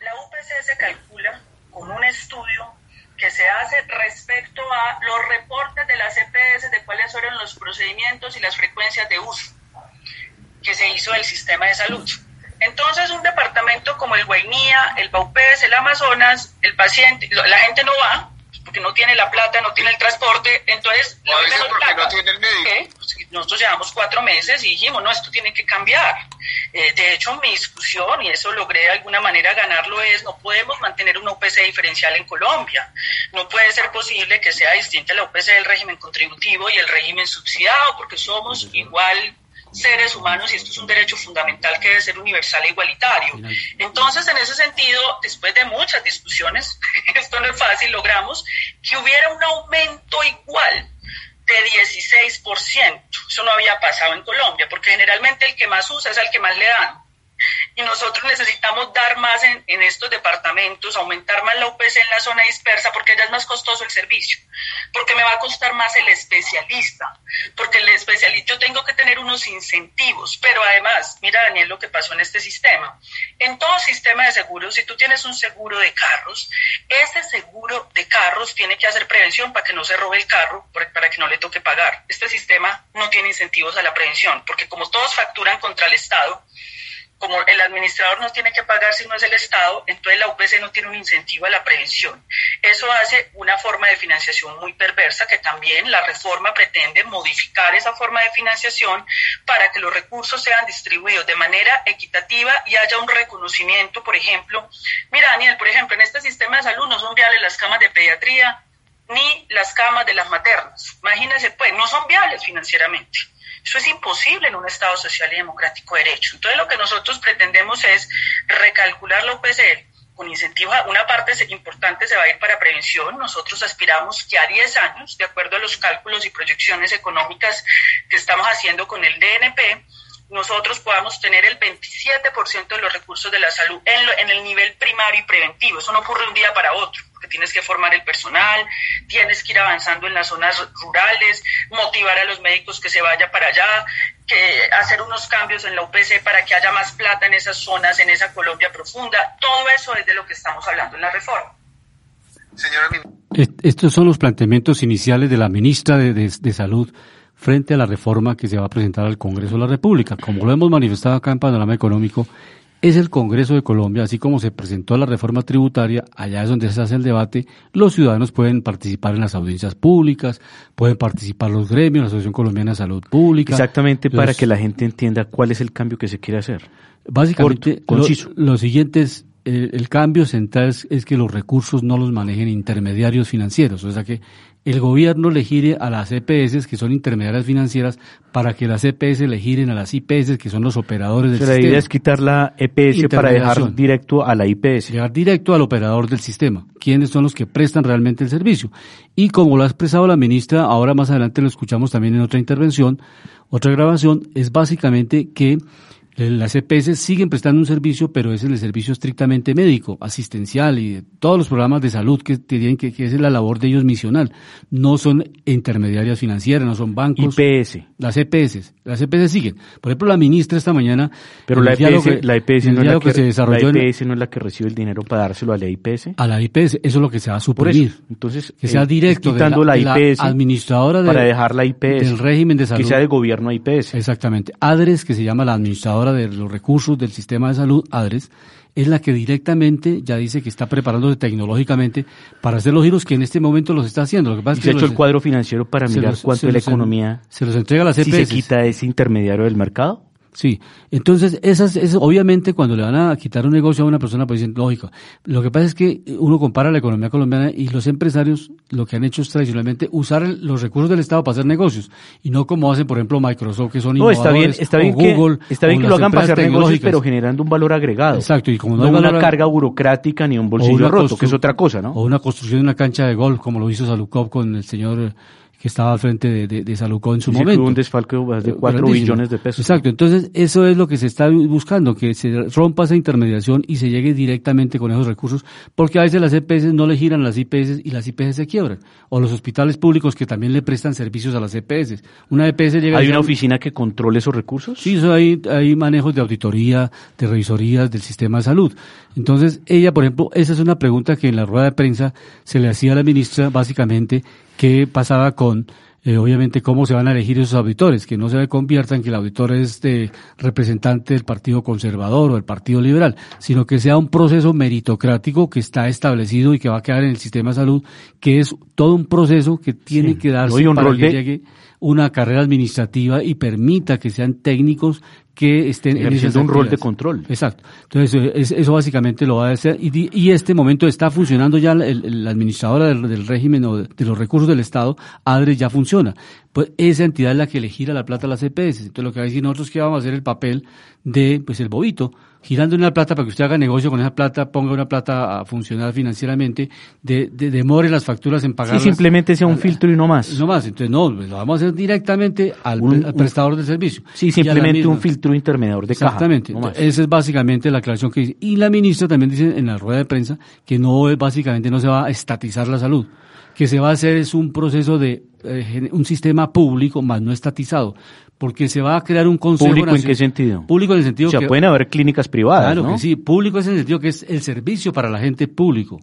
La UPC se calcula con un estudio que se hace respecto a los reportes de las EPS de cuáles fueron los procedimientos y las frecuencias de uso que se hizo del sistema de salud. Entonces, un departamento como el Guainía, el Baupés, el Amazonas, el paciente, la gente no va porque no tiene la plata, no tiene el transporte, entonces... No, porque no tiene el médico. Pues, nosotros llevamos cuatro meses y dijimos, no, esto tiene que cambiar. Eh, de hecho, mi discusión, y eso logré de alguna manera ganarlo, es no podemos mantener una UPC diferencial en Colombia. No puede ser posible que sea distinta la UPC del régimen contributivo y el régimen subsidiado, porque somos igual seres humanos y esto es un derecho fundamental que debe ser universal e igualitario. Entonces, en ese sentido, después de muchas discusiones, esto no es fácil, logramos que hubiera un aumento igual de 16%. Eso no había pasado en Colombia, porque generalmente el que más usa es el que más le dan y nosotros necesitamos dar más en, estos departamentos, aumentar más la UPC en la zona dispersa porque ya es más costoso el servicio, porque me va a costar más el especialista, porque el especialista yo tengo que tener unos incentivos, pero además, mira Daniel lo que pasó en este sistema. En todo sistema de seguros, si tú tienes un seguro de carros, ese seguro de carros tiene que hacer prevención para que no se robe el carro, para que no le toque pagar. Este sistema no tiene incentivos a la prevención, porque como todos facturan contra el Estado, como el administrador no tiene que pagar si no es el Estado, entonces la UPC no tiene un incentivo a la prevención. Eso hace una forma de financiación muy perversa que también la reforma pretende modificar esa forma de financiación para que los recursos sean distribuidos de manera equitativa y haya un reconocimiento, por ejemplo. Mira, Daniel, por ejemplo, en este sistema de salud no son viables las camas de pediatría ni las camas de las maternas. Imagínense, pues, no son viables financieramente. Eso es imposible en un Estado social y democrático de derecho. Entonces lo que nosotros pretendemos es recalcular la UPCL con incentivos, una parte importante se va a ir para prevención. Nosotros aspiramos que a 10 años, de acuerdo a los cálculos y proyecciones económicas que estamos haciendo con el DNP, nosotros podamos tener el 27% de los recursos de la salud en, en, el nivel primario y preventivo. Eso no ocurre un día para otro, porque tienes que formar el personal, tienes que ir avanzando en las zonas rurales, motivar a los médicos que se vayan para allá, que hacer unos cambios en la UPC para que haya más plata en esas zonas, en esa Colombia profunda. Todo eso es de lo que estamos hablando en la reforma. Señora Estos son los planteamientos iniciales de la ministra de, de, de Salud frente a la reforma que se va a presentar al Congreso de la República. Como lo hemos manifestado acá en Panorama Económico, es el Congreso de Colombia, así como se presentó la reforma tributaria, allá es donde se hace el debate, los ciudadanos pueden participar en las audiencias públicas, pueden participar los gremios, la Asociación Colombiana de Salud Pública. Exactamente para que la gente entienda cuál es el cambio que se quiere hacer. Básicamente, lo, siguiente es, el, cambio central es, que los recursos no los manejen intermediarios financieros, o sea que el gobierno le gire a las EPS, que son intermediarias financieras, para que las EPS le giren a las IPS, que son los operadores del sistema. La idea es quitar la EPS para dejar directo a la IPS. Dejar directo al operador del sistema. ¿Quiénes son los que prestan realmente el servicio? Y como lo ha expresado la ministra, ahora más adelante lo escuchamos también en otra intervención, otra grabación, es básicamente que las EPS siguen prestando un servicio, pero es el servicio estrictamente médico, asistencial y todos los programas de salud que tienen que, que es la labor de ellos misional. No son intermediarias financieras, no son bancos. IPS. Las EPS. Las EPS siguen. Por ejemplo, la ministra esta mañana. Pero la EPS, la EPS, no, es la que, se desarrolló la EPS no es la que recibe el dinero para dárselo a la IPS. A la IPS, eso es lo que se va a suprimir. Entonces, que sea eh, directo. Quitando la, IPS. administradora para dejar la IPS. Del régimen de salud. Que sea de gobierno IPS. Exactamente. ADRES, que se llama la administradora de los recursos del sistema de salud, ADRES, es la que directamente ya dice que está preparándose tecnológicamente para hacer los giros que en este momento los está haciendo. Lo que pasa es que se ha hecho el cuadro financiero para mirar cuánto es la economía. Se los entrega a. Si se quita ese intermediario del mercado. Sí, entonces esas, es obviamente cuando le van a quitar un negocio a una persona, pues dicen, lógico. Lo que pasa es que uno compara la economía colombiana y los empresarios lo que han hecho es tradicionalmente usar los recursos del Estado para hacer negocios y no como hacen, por ejemplo, Microsoft, que son no, está bien, está bien Google. Que, está bien que lo hagan para hacer negocios, pero generando un valor agregado. Exacto, y como no, hay una carga burocrática ni un bolsillo roto, que es otra cosa, ¿no? O una construcción de una cancha de golf, como lo hizo Salukov con el señor que estaba al frente de, de, de Salucó en su momento. un desfalque de 4 billones de pesos. Exacto, entonces eso es lo que se está buscando, que se rompa esa intermediación y se llegue directamente con esos recursos, porque a veces las EPS no le giran las IPS y las IPS se quiebran, o los hospitales públicos que también le prestan servicios a las EPS. Una EPS llega ¿Hay una oficina que controle esos recursos? Sí, eso hay, hay manejos de auditoría, de revisorías del sistema de salud. Entonces, ella, por ejemplo, esa es una pregunta que en la rueda de prensa se le hacía a la ministra, básicamente, qué pasaba con, eh, obviamente, cómo se van a elegir esos auditores, que no se conviertan que el auditor es de representante del Partido Conservador o del Partido Liberal, sino que sea un proceso meritocrático que está establecido y que va a quedar en el sistema de salud, que es todo un proceso que tiene que darse para que llegue una carrera administrativa y permita que sean técnicos que estén en un rol de control. Exacto. Entonces, eso básicamente lo va a hacer. Y, y este momento está funcionando ya la administradora del, régimen o de, los recursos del Estado, ADRES, ya funciona. Pues esa entidad es la que le gira la plata a las EPS. Entonces, lo que va a decir nosotros que vamos a hacer el papel de, pues, el bobito girando una plata para que usted haga negocio con esa plata, ponga una plata a funcionar financieramente, de, de demore las facturas en pagar. Sí, simplemente sea un filtro y no más. No más, entonces no, lo vamos a hacer directamente al, prestador del servicio. Sí, simplemente un filtro intermediador de caja. Exactamente, esa es básicamente la aclaración que dice. Y la ministra también dice en la rueda de prensa que no, básicamente no se va a estatizar la salud que se va a hacer es un proceso de eh, un sistema público más no estatizado, porque se va a crear un consejo público en qué sentido público en el sentido o sea, pueden haber clínicas privadas claro que sí público en el sentido que es el servicio para la gente público.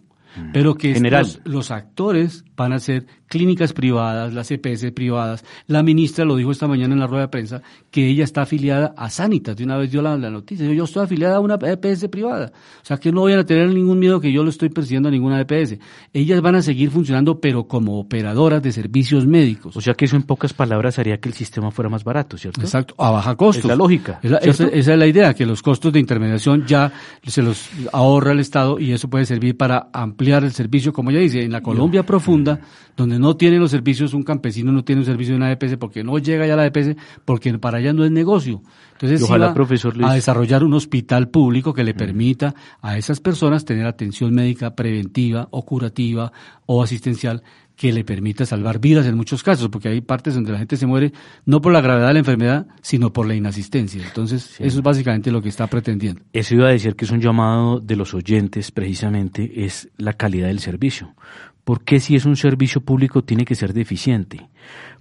Pero que los actores van a ser clínicas privadas, las EPS privadas. La ministra lo dijo esta mañana en la rueda de prensa que ella está afiliada a Sanitas. De una vez dio la, noticia. Yo, yo, estoy afiliada a una EPS privada. O sea que no vayan a tener ningún miedo que yo lo estoy persiguiendo a ninguna EPS. Ellas van a seguir funcionando, pero como operadoras de servicios médicos. O sea que eso en pocas palabras haría que el sistema fuera más barato, ¿cierto? Exacto, a baja costo. Es la lógica. esa, esa, es la idea, que los costos de intermediación ya se los ahorra el Estado y eso puede servir para ampliar el servicio, como ya dice, en la Colombia profunda donde no tiene los servicios, un campesino no tiene un servicio de una EPS porque no llega ya a la EPS, porque para allá no es negocio. Entonces, ojalá, profesor a desarrollar un hospital público que le permita a esas personas tener atención médica preventiva o curativa o asistencial que le permita salvar vidas en muchos casos, porque hay partes donde la gente se muere no por la gravedad de la enfermedad, sino por la inasistencia. Entonces, eso es básicamente lo que está pretendiendo. Eso iba a decir que es un llamado de los oyentes, precisamente, es la calidad del servicio. ¿Por qué si es un servicio público tiene que ser deficiente?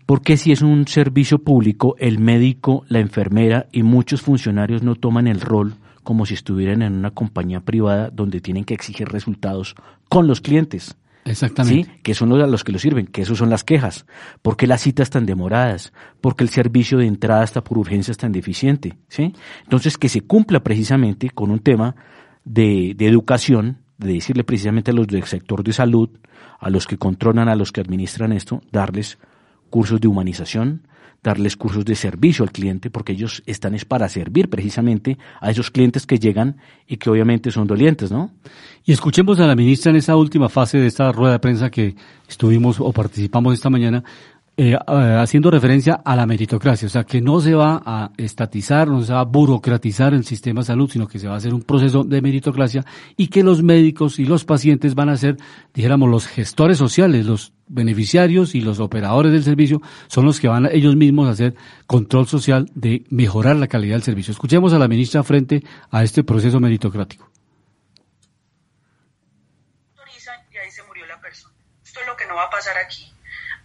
¿Por qué si es un servicio público el médico, la enfermera y muchos funcionarios no toman el rol como si estuvieran en una compañía privada donde tienen que exigir resultados con los clientes? Exactamente. ¿Sí? Que son los los que lo sirven, que esos son las quejas. ¿Por qué las citas tan demoradas? ¿Por qué el servicio de entrada hasta por urgencia es tan deficiente? ¿Sí? Entonces, que se cumpla precisamente con un tema de, de educación, de decirle precisamente a los del sector de salud, a los que controlan, a los que administran esto, darles cursos de humanización, darles cursos de servicio al cliente, porque ellos están es para servir precisamente a esos clientes que llegan y que obviamente son dolientes, ¿no? Y escuchemos a la ministra en esa última fase de esta rueda de prensa que estuvimos o participamos esta mañana, eh, eh, haciendo referencia a la meritocracia, o sea, que no se va a estatizar, no se va a burocratizar el sistema de salud, sino que se va a hacer un proceso de meritocracia y que los médicos y los pacientes van a ser, dijéramos, los gestores sociales, los beneficiarios y los operadores del servicio son los que van a ellos mismos a hacer control social de mejorar la calidad del servicio. Escuchemos a la ministra frente a este proceso meritocrático.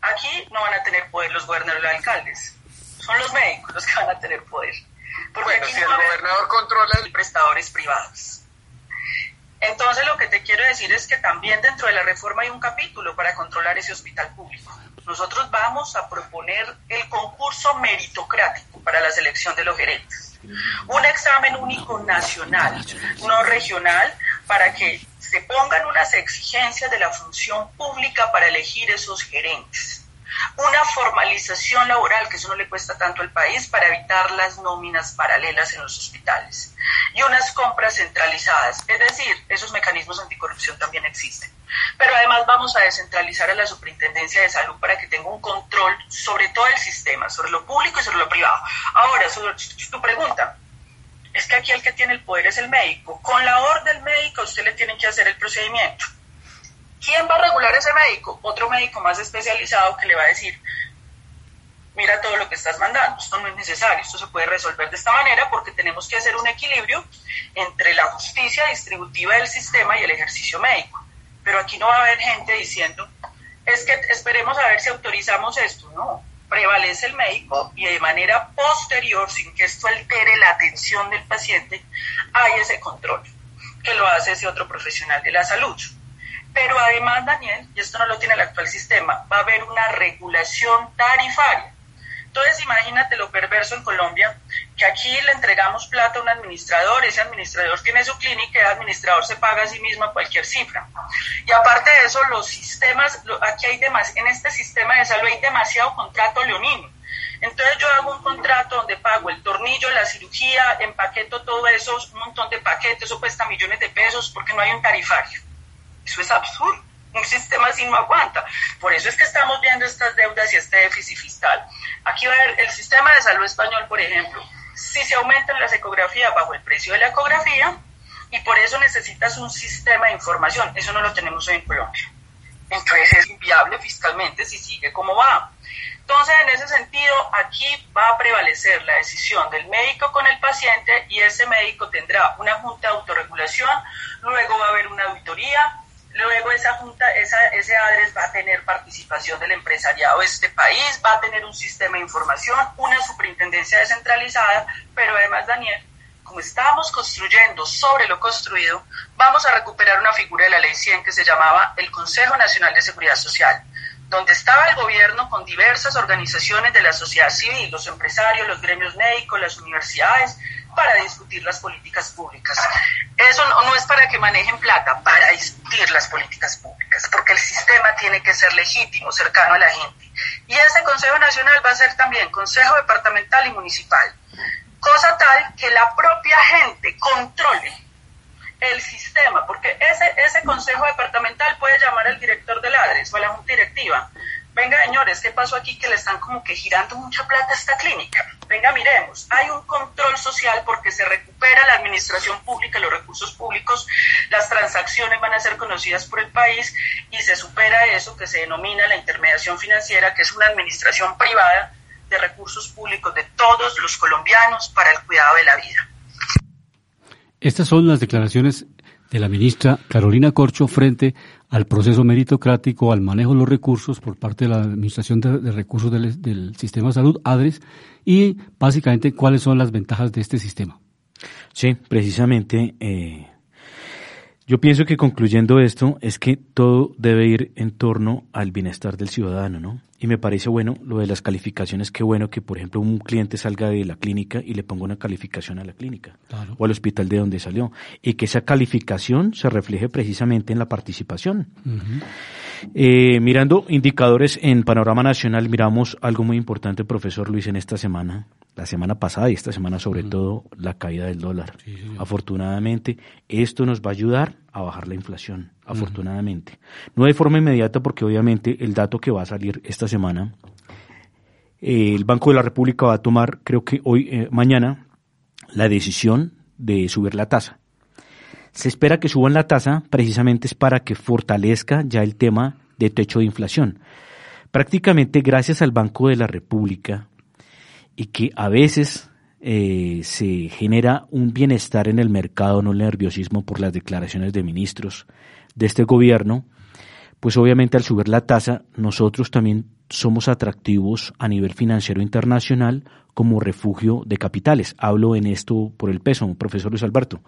Aquí no van a tener poder los gobernadores y los alcaldes. Son los médicos los que van a tener poder. Porque bueno, aquí si el gobernador controla el... prestadores privados. Entonces lo que te quiero decir es que también dentro de la reforma hay un capítulo para controlar ese hospital público. Nosotros vamos a proponer el concurso meritocrático para la selección de los gerentes. Un examen único nacional, no regional, para que se pongan unas exigencias de la función pública para elegir esos gerentes. Una formalización laboral, que eso no le cuesta tanto al país, para evitar las nóminas paralelas en los hospitales. Y unas compras centralizadas, es decir, esos mecanismos anticorrupción también existen. Pero además vamos a descentralizar a la Superintendencia de Salud para que tenga un control sobre todo el sistema, sobre lo público y sobre lo privado. Ahora, tu pregunta, es que aquí el que tiene el poder es el médico. Con la orden médica usted le tiene que hacer el procedimiento. ¿Quién va a regular ese médico? Otro médico más especializado que le va a decir, mira todo lo que estás mandando, esto no es necesario, esto se puede resolver de esta manera porque tenemos que hacer un equilibrio entre la justicia distributiva del sistema y el ejercicio médico. Pero aquí no va a haber gente diciendo, es que esperemos a ver si autorizamos esto. No, prevalece el médico y de manera posterior, sin que esto altere la atención del paciente, hay ese control que lo hace ese otro profesional de la salud. Pero además, Daniel, y esto no lo tiene el actual sistema, va a haber una regulación tarifaria. Entonces, imagínate lo perverso en Colombia, que aquí le entregamos plata a un administrador, ese administrador tiene su clínica, el administrador se paga a sí mismo cualquier cifra. Y aparte de eso, los sistemas, aquí hay demás, en este sistema de salud hay demasiado contrato leonino. Entonces yo hago un contrato donde pago el tornillo, la cirugía, empaqueto todo eso, un montón de paquetes, eso cuesta millones de pesos porque no hay un tarifario. Eso es absurdo. Un sistema así no aguanta. Por eso es que estamos viendo estas deudas y este déficit fiscal. Aquí va a ver el sistema de salud español, por ejemplo, si se aumentan las ecografías bajo el precio de la ecografía y por eso necesitas un sistema de información. Eso no lo tenemos hoy en Colombia. Entonces es inviable fiscalmente si sigue como va. Entonces, en ese sentido, aquí va a prevalecer la decisión del médico con el paciente y ese médico tendrá una junta de autorregulación, luego va a haber una auditoría, luego esa junta, esa, ese ADRES va a tener participación del empresariado de este país, va a tener un sistema de información, una superintendencia descentralizada, pero además, Daniel, como estamos construyendo sobre lo construido, vamos a recuperar una figura de la ley 100 que se llamaba el Consejo Nacional de Seguridad Social, donde estaba el gobierno con diversas organizaciones de la sociedad civil, los empresarios, los gremios médicos, las universidades, para discutir las políticas públicas. Eso no, es para que manejen plata, para discutir las políticas públicas, porque el sistema tiene que ser legítimo, cercano a la gente. Y ese Consejo Nacional va a ser también Consejo Departamental y Municipal, cosa tal que la propia gente controle el sistema, porque ese, ese consejo departamental puede llamar al director del ADRES o a la junta directiva, venga señores, ¿qué pasó aquí que le están como que girando mucha plata a esta clínica? Venga, miremos, hay un control social porque se recupera la administración pública, los recursos públicos, las transacciones van a ser conocidas por el país y se supera eso que se denomina la intermediación financiera, que es una administración privada de recursos públicos de todos los colombianos para el cuidado de la vida. Estas son las declaraciones de la ministra Carolina Corcho frente al proceso meritocrático, al manejo de los recursos por parte de la Administración de, Recursos del, Sistema de Salud, ADRES, y básicamente cuáles son las ventajas de este sistema. Sí, precisamente eh, yo pienso que concluyendo esto es que todo debe ir en torno al bienestar del ciudadano, ¿no? Y me parece bueno lo de las calificaciones, qué bueno que por ejemplo un cliente salga de la clínica y le ponga una calificación a la clínica o al hospital de donde salió y que esa calificación se refleje precisamente en la participación. Eh, mirando indicadores en panorama nacional, miramos algo muy importante, profesor Luis, en esta semana, la semana pasada y esta semana sobre todo, la caída del dólar. Afortunadamente, esto nos va a ayudar a bajar la inflación, afortunadamente. No de forma inmediata porque obviamente el dato que va a salir esta semana, eh, el Banco de la República va a tomar, creo que hoy, eh, mañana, la decisión de subir la tasa. Se espera que suban la tasa precisamente es para que fortalezca ya el tema de techo de inflación. Prácticamente gracias al Banco de la República y que a veces eh, se genera un bienestar en el mercado, no el nerviosismo por las declaraciones de ministros de este gobierno, pues obviamente al subir la tasa nosotros también somos atractivos a nivel financiero internacional como refugio de capitales. Hablo en esto por el peso, profesor Luis Alberto.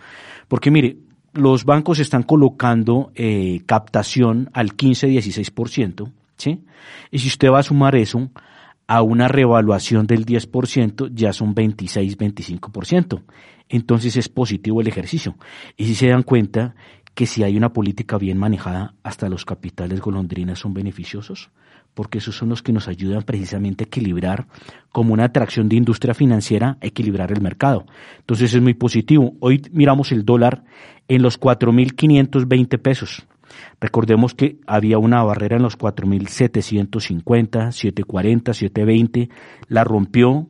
Porque mire, los bancos están colocando eh, captación al 15-16%, ¿sí? Y si usted va a sumar eso a una revaluación del 10%, ya son 26-25%. Entonces es positivo el ejercicio. Y si se dan cuenta que si hay una política bien manejada, hasta los capitales golondrinas son beneficiosos porque esos son los que nos ayudan precisamente a equilibrar, como una atracción de industria financiera, equilibrar el mercado. Entonces es muy positivo. Hoy miramos el dólar en los 4.520 pesos. Recordemos que había una barrera en los 4.750, 740, 720, la rompió,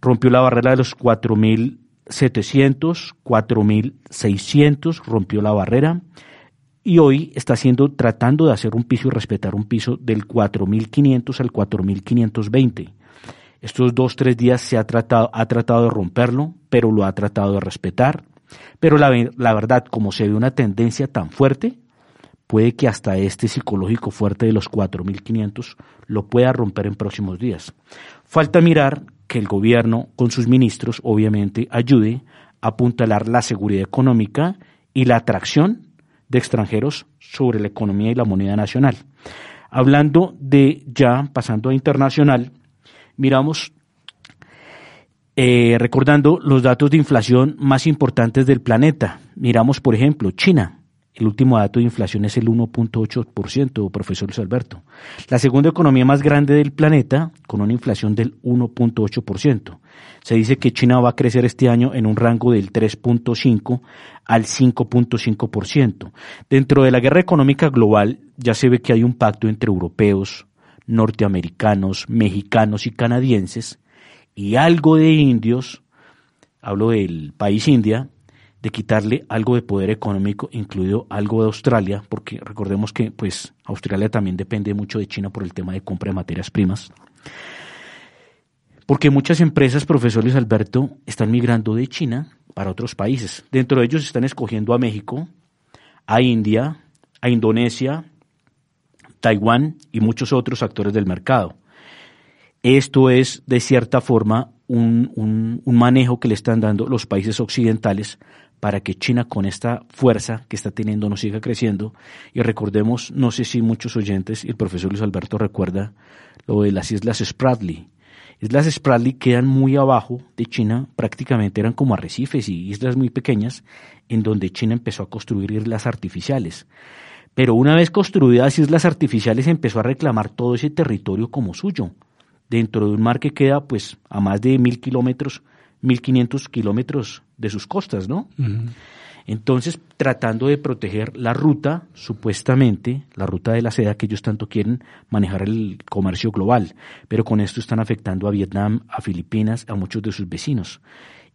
rompió la barrera de los 4.700, 4.600, rompió la barrera y hoy está haciendo, tratando de hacer un piso y respetar un piso del 4.500 al 4.520. Estos dos, tres días se ha tratado, ha tratado de romperlo, pero lo ha tratado de respetar. Pero la, la verdad, como se ve una tendencia tan fuerte, puede que hasta este psicológico fuerte de los 4.500 lo pueda romper en próximos días. Falta mirar que el gobierno, con sus ministros, obviamente, ayude a apuntalar la seguridad económica y la atracción de extranjeros sobre la economía y la moneda nacional. Hablando de ya, pasando a internacional, miramos, eh, recordando los datos de inflación más importantes del planeta. Miramos, por ejemplo, China. El último dato de inflación es el 1.8%, profesor Luis Alberto. La segunda economía más grande del planeta, con una inflación del 1.8%. Se dice que China va a crecer este año en un rango del 3.5 al 5.5%. Dentro de la guerra económica global ya se ve que hay un pacto entre europeos, norteamericanos, mexicanos y canadienses y algo de indios, hablo del país India, de quitarle algo de poder económico, incluido algo de Australia, porque recordemos que pues Australia también depende mucho de China por el tema de compra de materias primas. Porque muchas empresas, profesores Alberto, están migrando de China para otros países. Dentro de ellos están escogiendo a México, a India, a Indonesia, Taiwán y muchos otros actores del mercado. Esto es, de cierta forma, un, manejo que le están dando los países occidentales para que China con esta fuerza que está teniendo no siga creciendo. Y recordemos, no sé si muchos oyentes, el profesor Luis Alberto recuerda lo de las Islas Spratly, Islas Spratly quedan muy abajo de China, prácticamente eran como arrecifes y islas muy pequeñas, en donde China empezó a construir islas artificiales. Pero una vez construidas islas artificiales empezó a reclamar todo ese territorio como suyo, dentro de un mar que queda pues a más de mil kilómetros 1.500 kilómetros de sus costas, ¿no? Entonces, tratando de proteger la ruta, supuestamente, la ruta de la seda que ellos tanto quieren manejar el comercio global, pero con esto están afectando a Vietnam, a Filipinas, a muchos de sus vecinos.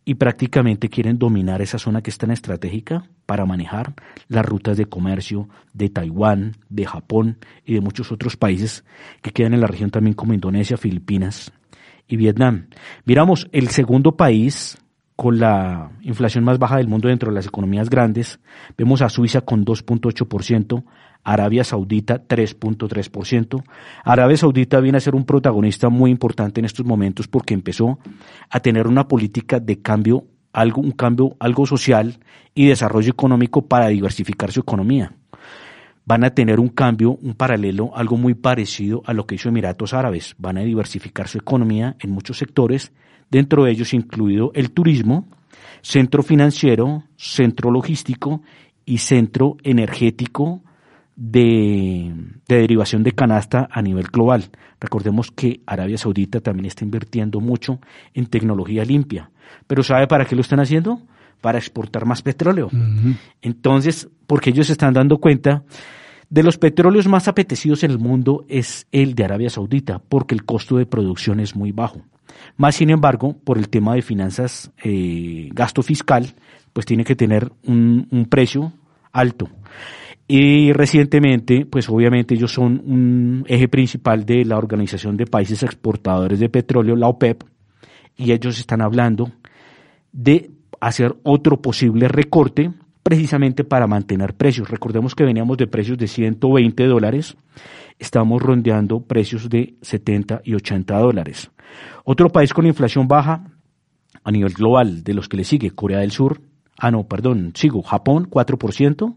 Y prácticamente quieren dominar esa zona que es tan estratégica para manejar las rutas de comercio de Taiwán, de Japón y de muchos otros países que quedan en la región también como Indonesia, Filipinas y Vietnam. Miramos, el segundo país con la inflación más baja del mundo dentro de las economías grandes. Vemos a Suiza con 2.8%, Arabia Saudita 3.3%. Arabia Saudita viene a ser un protagonista muy importante en estos momentos porque empezó a tener una política de cambio, algo, un cambio algo social y desarrollo económico para diversificar su economía. Van a tener un cambio, un paralelo, algo muy parecido a lo que hizo Emiratos Árabes. Van a diversificar su economía en muchos sectores dentro de ellos incluido el turismo, centro financiero, centro logístico y centro energético de, derivación de canasta a nivel global. Recordemos que Arabia Saudita también está invirtiendo mucho en tecnología limpia. Pero ¿sabe para qué lo están haciendo? Para exportar más petróleo. Entonces, porque ellos se están dando cuenta de los petróleos más apetecidos en el mundo es el de Arabia Saudita, porque el costo de producción es muy bajo. Más sin embargo, por el tema de finanzas, eh, gasto fiscal, pues tiene que tener un, precio alto. Y recientemente, pues obviamente ellos son un eje principal de la Organización de Países Exportadores de Petróleo, la OPEP, y ellos están hablando de hacer otro posible recorte precisamente para mantener precios. Recordemos que veníamos de precios de 120 dólares, estamos rondeando precios de 70 y 80 dólares. Otro país con inflación baja a nivel global de los que le sigue, Corea del Sur, ah no, perdón, sigo, Japón 4%,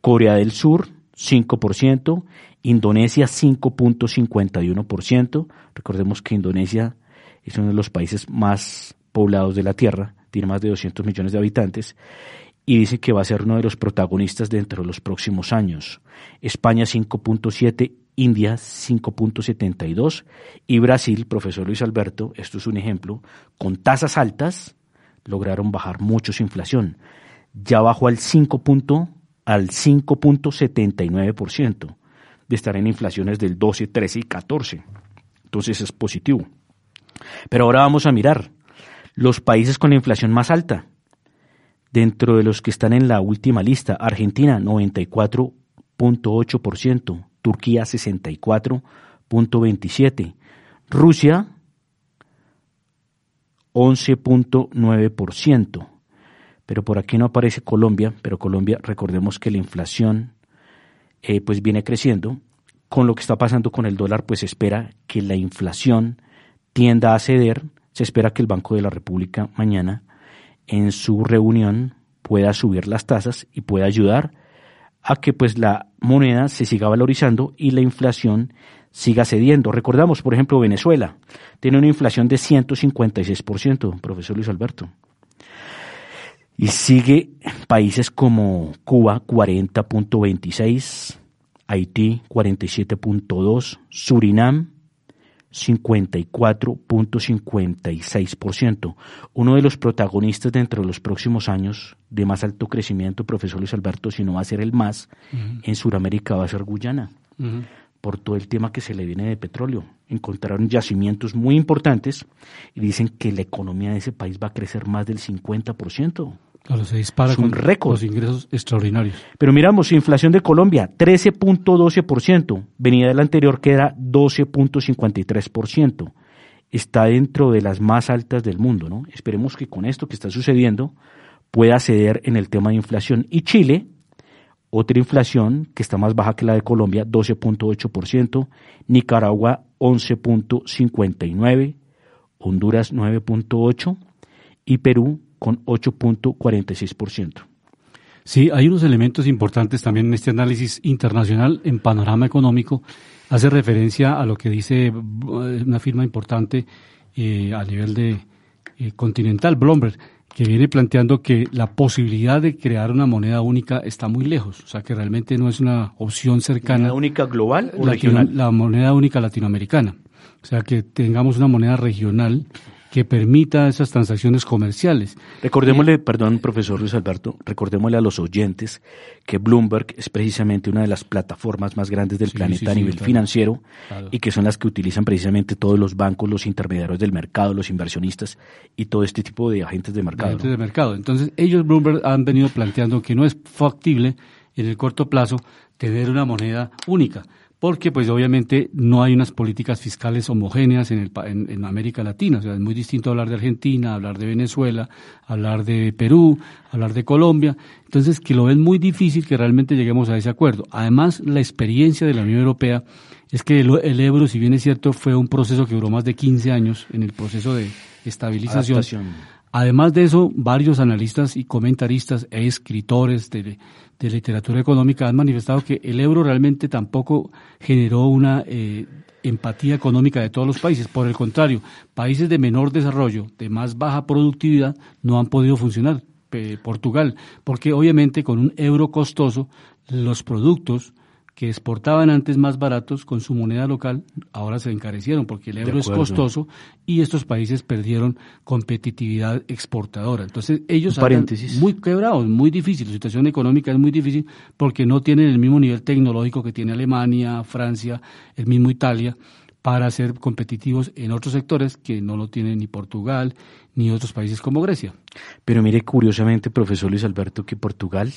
Corea del Sur 5%, Indonesia 5.51%, recordemos que Indonesia es uno de los países más poblados de la Tierra, tiene más de 200 millones de habitantes, y dice que va a ser uno de los protagonistas dentro de los próximos años. España 5.7 India 5.72 y Brasil, profesor Luis Alberto, esto es un ejemplo, con tasas altas lograron bajar mucho su inflación. Ya bajó al 5. al 5.79% de estar en inflaciones del 12, 13 y 14. Entonces es positivo. Pero ahora vamos a mirar los países con la inflación más alta. Dentro de los que están en la última lista, Argentina 94.8%, Turquía 64.27%, Rusia 11.9%, pero por aquí no aparece Colombia, pero Colombia, recordemos que la inflación eh, pues viene creciendo, con lo que está pasando con el dólar, pues espera que la inflación tienda a ceder, se espera que el Banco de la República mañana en su reunión pueda subir las tasas y pueda ayudar a que pues la moneda se siga valorizando y la inflación siga cediendo. Recordamos, por ejemplo, Venezuela tiene una inflación de 156%, profesor Luis Alberto. Y sigue países como Cuba 40.26, Haití 47.2, Surinam 54.56%. Uno de los protagonistas dentro de los próximos años de más alto crecimiento, profesor Luis Alberto, si no va a ser el más, en Sudamérica va a ser Guyana, por todo el tema que se le viene de petróleo. Encontraron yacimientos muy importantes y dicen que la economía de ese país va a crecer más del 50%. Claro, se dispara con los ingresos extraordinarios. Pero miramos, inflación de Colombia, 13.12%, venía del anterior que era 12.53%. Está dentro de las más altas del mundo, ¿no? Esperemos que con esto que está sucediendo pueda ceder en el tema de inflación. Y Chile, otra inflación que está más baja que la de Colombia, 12.8%, Nicaragua 11.59%, Honduras 9.8% y Perú con 8.46%. Sí, hay unos elementos importantes también en este análisis internacional en panorama económico. Hace referencia a lo que dice eh, una firma importante eh, a nivel de eh, continental, Bloomberg, que viene planteando que la posibilidad de crear una moneda única está muy lejos, o sea que realmente no es una opción cercana. ¿Moneda única global o regional? La moneda única latinoamericana, o sea que tengamos una moneda regional que permita esas transacciones comerciales. Recordémosle, perdón, profesor Luis Alberto, recordémosle a los oyentes que Bloomberg es precisamente una de las plataformas más grandes del planeta a nivel financiero y que son las que utilizan precisamente todos los bancos, los intermediarios del mercado, los inversionistas y todo este tipo de agentes de mercado. Agentes de mercado. Entonces, ellos, Bloomberg, han venido planteando que no es factible en el corto plazo tener una moneda única porque pues obviamente no hay unas políticas fiscales homogéneas en, el, en, América Latina. O sea, es muy distinto hablar de Argentina, hablar de Venezuela, hablar de Perú, hablar de Colombia. Entonces, que lo ven muy difícil que realmente lleguemos a ese acuerdo. Además, la experiencia de la Unión Europea es que el, el euro, si bien es cierto, fue un proceso que duró más de 15 años en el proceso de estabilización. Además de eso, varios analistas y comentaristas e escritores de, literatura económica han manifestado que el euro realmente tampoco generó una eh, empatía económica de todos los países. Por el contrario, países de menor desarrollo, de más baja productividad, no han podido funcionar. Portugal, porque obviamente con un euro costoso, los productos que exportaban antes más baratos con su moneda local, ahora se encarecieron porque el euro es costoso y estos países perdieron competitividad exportadora. Entonces ellos están muy quebrados, muy difícil, la situación económica es muy difícil porque no tienen el mismo nivel tecnológico que tiene Alemania, Francia, el mismo Italia para ser competitivos en otros sectores que no lo tienen ni Portugal ni otros países como Grecia. Pero mire curiosamente, profesor Luis Alberto, que Portugal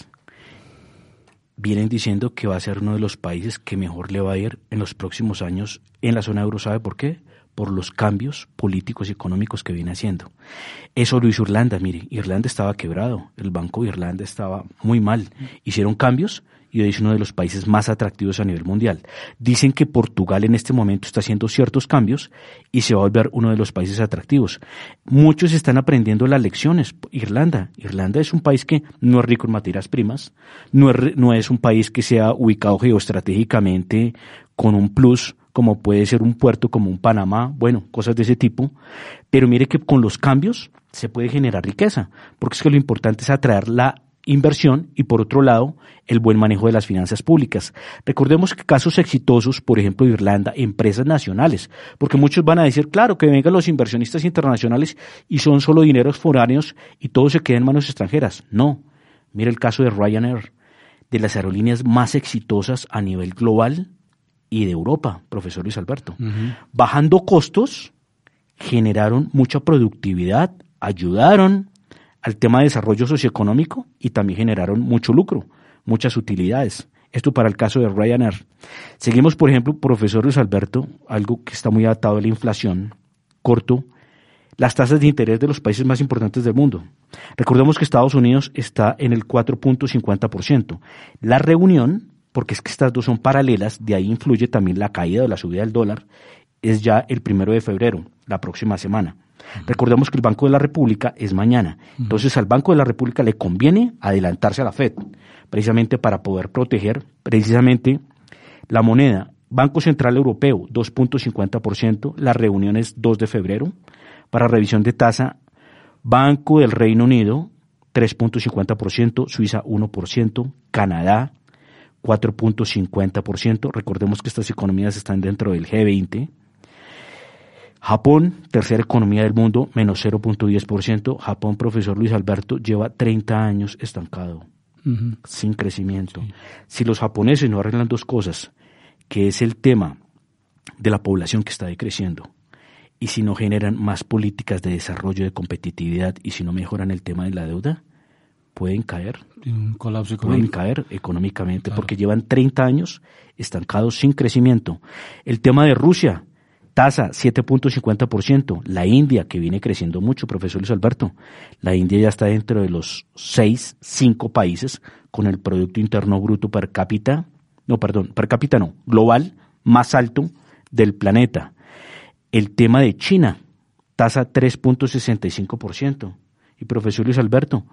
vienen diciendo que va a ser uno de los países que mejor le va a ir en los próximos años en la zona euro. ¿Sabe por qué? Por los cambios políticos y económicos que viene haciendo. Eso lo hizo Irlanda, mire, Irlanda estaba quebrado, el Banco de Irlanda estaba muy mal. Hicieron cambios y es uno de los países más atractivos a nivel mundial. Dicen que Portugal en este momento está haciendo ciertos cambios y se va a volver uno de los países atractivos. Muchos están aprendiendo las lecciones. Irlanda, Irlanda es un país que no es rico en materias primas, no es, no es un país que sea ubicado geoestratégicamente con un plus como puede ser un puerto como un Panamá, bueno, cosas de ese tipo, pero mire que con los cambios se puede generar riqueza, porque es que lo importante es atraer la inversión y por otro lado el buen manejo de las finanzas públicas. Recordemos que casos exitosos, por ejemplo, de Irlanda, empresas nacionales, porque muchos van a decir, claro, que vengan los inversionistas internacionales y son solo dineros foráneos y todo se queda en manos extranjeras. No, mire el caso de Ryanair, de las aerolíneas más exitosas a nivel global y de Europa, profesor Luis Alberto. Bajando costos, generaron mucha productividad, ayudaron al tema de desarrollo socioeconómico y también generaron mucho lucro, muchas utilidades. Esto para el caso de Ryanair. Seguimos, por ejemplo, profesor Luis Alberto, algo que está muy atado a la inflación, corto, las tasas de interés de los países más importantes del mundo. Recordemos que Estados Unidos está en el 4.50%. La reunión, porque es que estas dos son paralelas, de ahí influye también la caída o la subida del dólar, es ya el primero de febrero, la próxima semana. Recordemos que el Banco de la República es mañana. Entonces al Banco de la República le conviene adelantarse a la Fed, precisamente para poder proteger precisamente la moneda. Banco Central Europeo, 2.50%, la reunión es 2 de febrero. Para revisión de tasa, Banco del Reino Unido, 3.50%, Suiza 1%, Canadá 4.50%. Recordemos que estas economías están dentro del G20. Japón, tercera economía del mundo, menos 0.10%. Japón, profesor Luis Alberto, lleva 30 años estancado, sin crecimiento. Si los japoneses no arreglan dos cosas, que es el tema de la población que está decreciendo, y si no generan más políticas de desarrollo, de competitividad, y si no mejoran el tema de la deuda, pueden caer. Un colapso económico. Pueden caer económicamente, porque llevan 30 años estancados sin crecimiento. El tema de Rusia, Tasa 7.50%. La India, que viene creciendo mucho, profesor Luis Alberto. La India ya está dentro de los seis, cinco países con el Producto Interno Bruto per cápita, no, perdón, per cápita no, global más alto del planeta. El tema de China, tasa 3.65%. Y profesor Luis Alberto,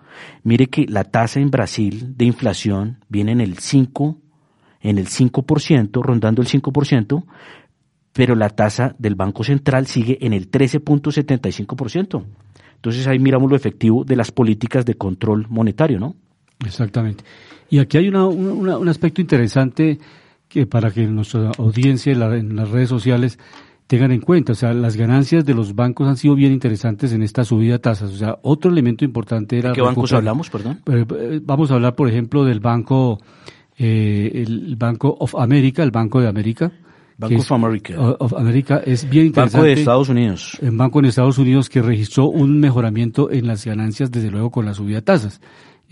mire que la tasa en Brasil de inflación viene en el 5, en el 5%, rondando el 5%, pero la tasa del Banco Central sigue en el 13.75%. Entonces ahí miramos lo efectivo de las políticas de control monetario, ¿no? Exactamente. Y aquí hay un aspecto interesante que para que nuestra audiencia en, las redes sociales tengan en cuenta. O sea, las ganancias de los bancos han sido bien interesantes en esta subida de tasas. O sea, otro elemento importante era... ¿De qué bancos hablamos, perdón? Eh, eh, vamos a hablar, por ejemplo, del banco, eh, el Banco of America, el Banco de América. Banco of America. Of America es bien interesante. Banco de Estados Unidos. El banco en Estados Unidos que registró un mejoramiento en las ganancias, desde luego, con la subida de tasas.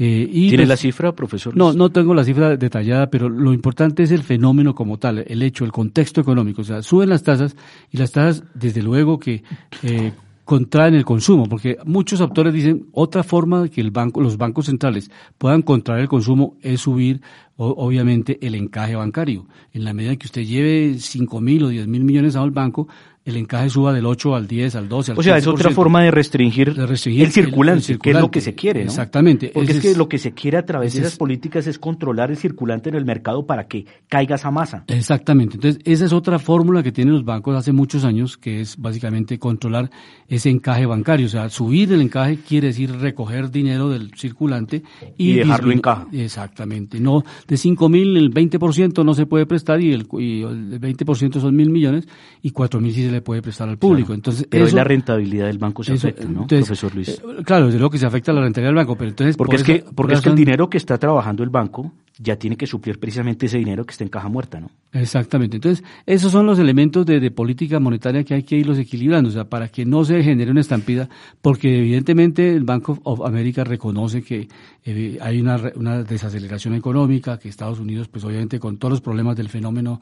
Eh, ¿Tiene pues la cifra, profesor? No, no tengo la cifra detallada, pero lo importante es el fenómeno como tal, el hecho, el contexto económico. O sea, suben las tasas y las tasas, desde luego que eh, contraen el consumo, porque muchos autores dicen otra forma de que el banco, los bancos centrales puedan contraer el consumo es subir obviamente el encaje bancario. En la medida que usted lleve 5 mil o 10 mil millones al banco, el encaje suba del 8 al 10, al 12, al O sea, es otra forma de restringir, el, circulante, que es lo que se quiere, ¿no? Exactamente. Porque es, que lo que se quiere a través de esas políticas es controlar el circulante en el mercado para que caiga esa masa. Exactamente. Entonces, esa es otra fórmula que tienen los bancos hace muchos años, que es básicamente controlar ese encaje bancario. O sea, subir el encaje quiere decir recoger dinero del circulante y, dejarlo en caja. Exactamente. No, de 5 mil, el 20% no se puede prestar y el, y el 20% son mil millones y 4 mil sí se le puede prestar al público. Entonces, pero la rentabilidad del banco se afecta, ¿no, profesor Luis? Eh, claro, desde luego que se afecta la rentabilidad del banco, pero entonces... Porque, es, que, porque es que el dinero que está trabajando el banco ya tiene que suplir precisamente ese dinero que está en caja muerta, ¿no? Exactamente. Entonces, esos son los elementos de, política monetaria que hay que irlos equilibrando, o sea, para que no se genere una estampida, porque evidentemente el Bank of America reconoce que eh, hay una, una, desaceleración económica, que Estados Unidos, pues obviamente con todos los problemas del fenómeno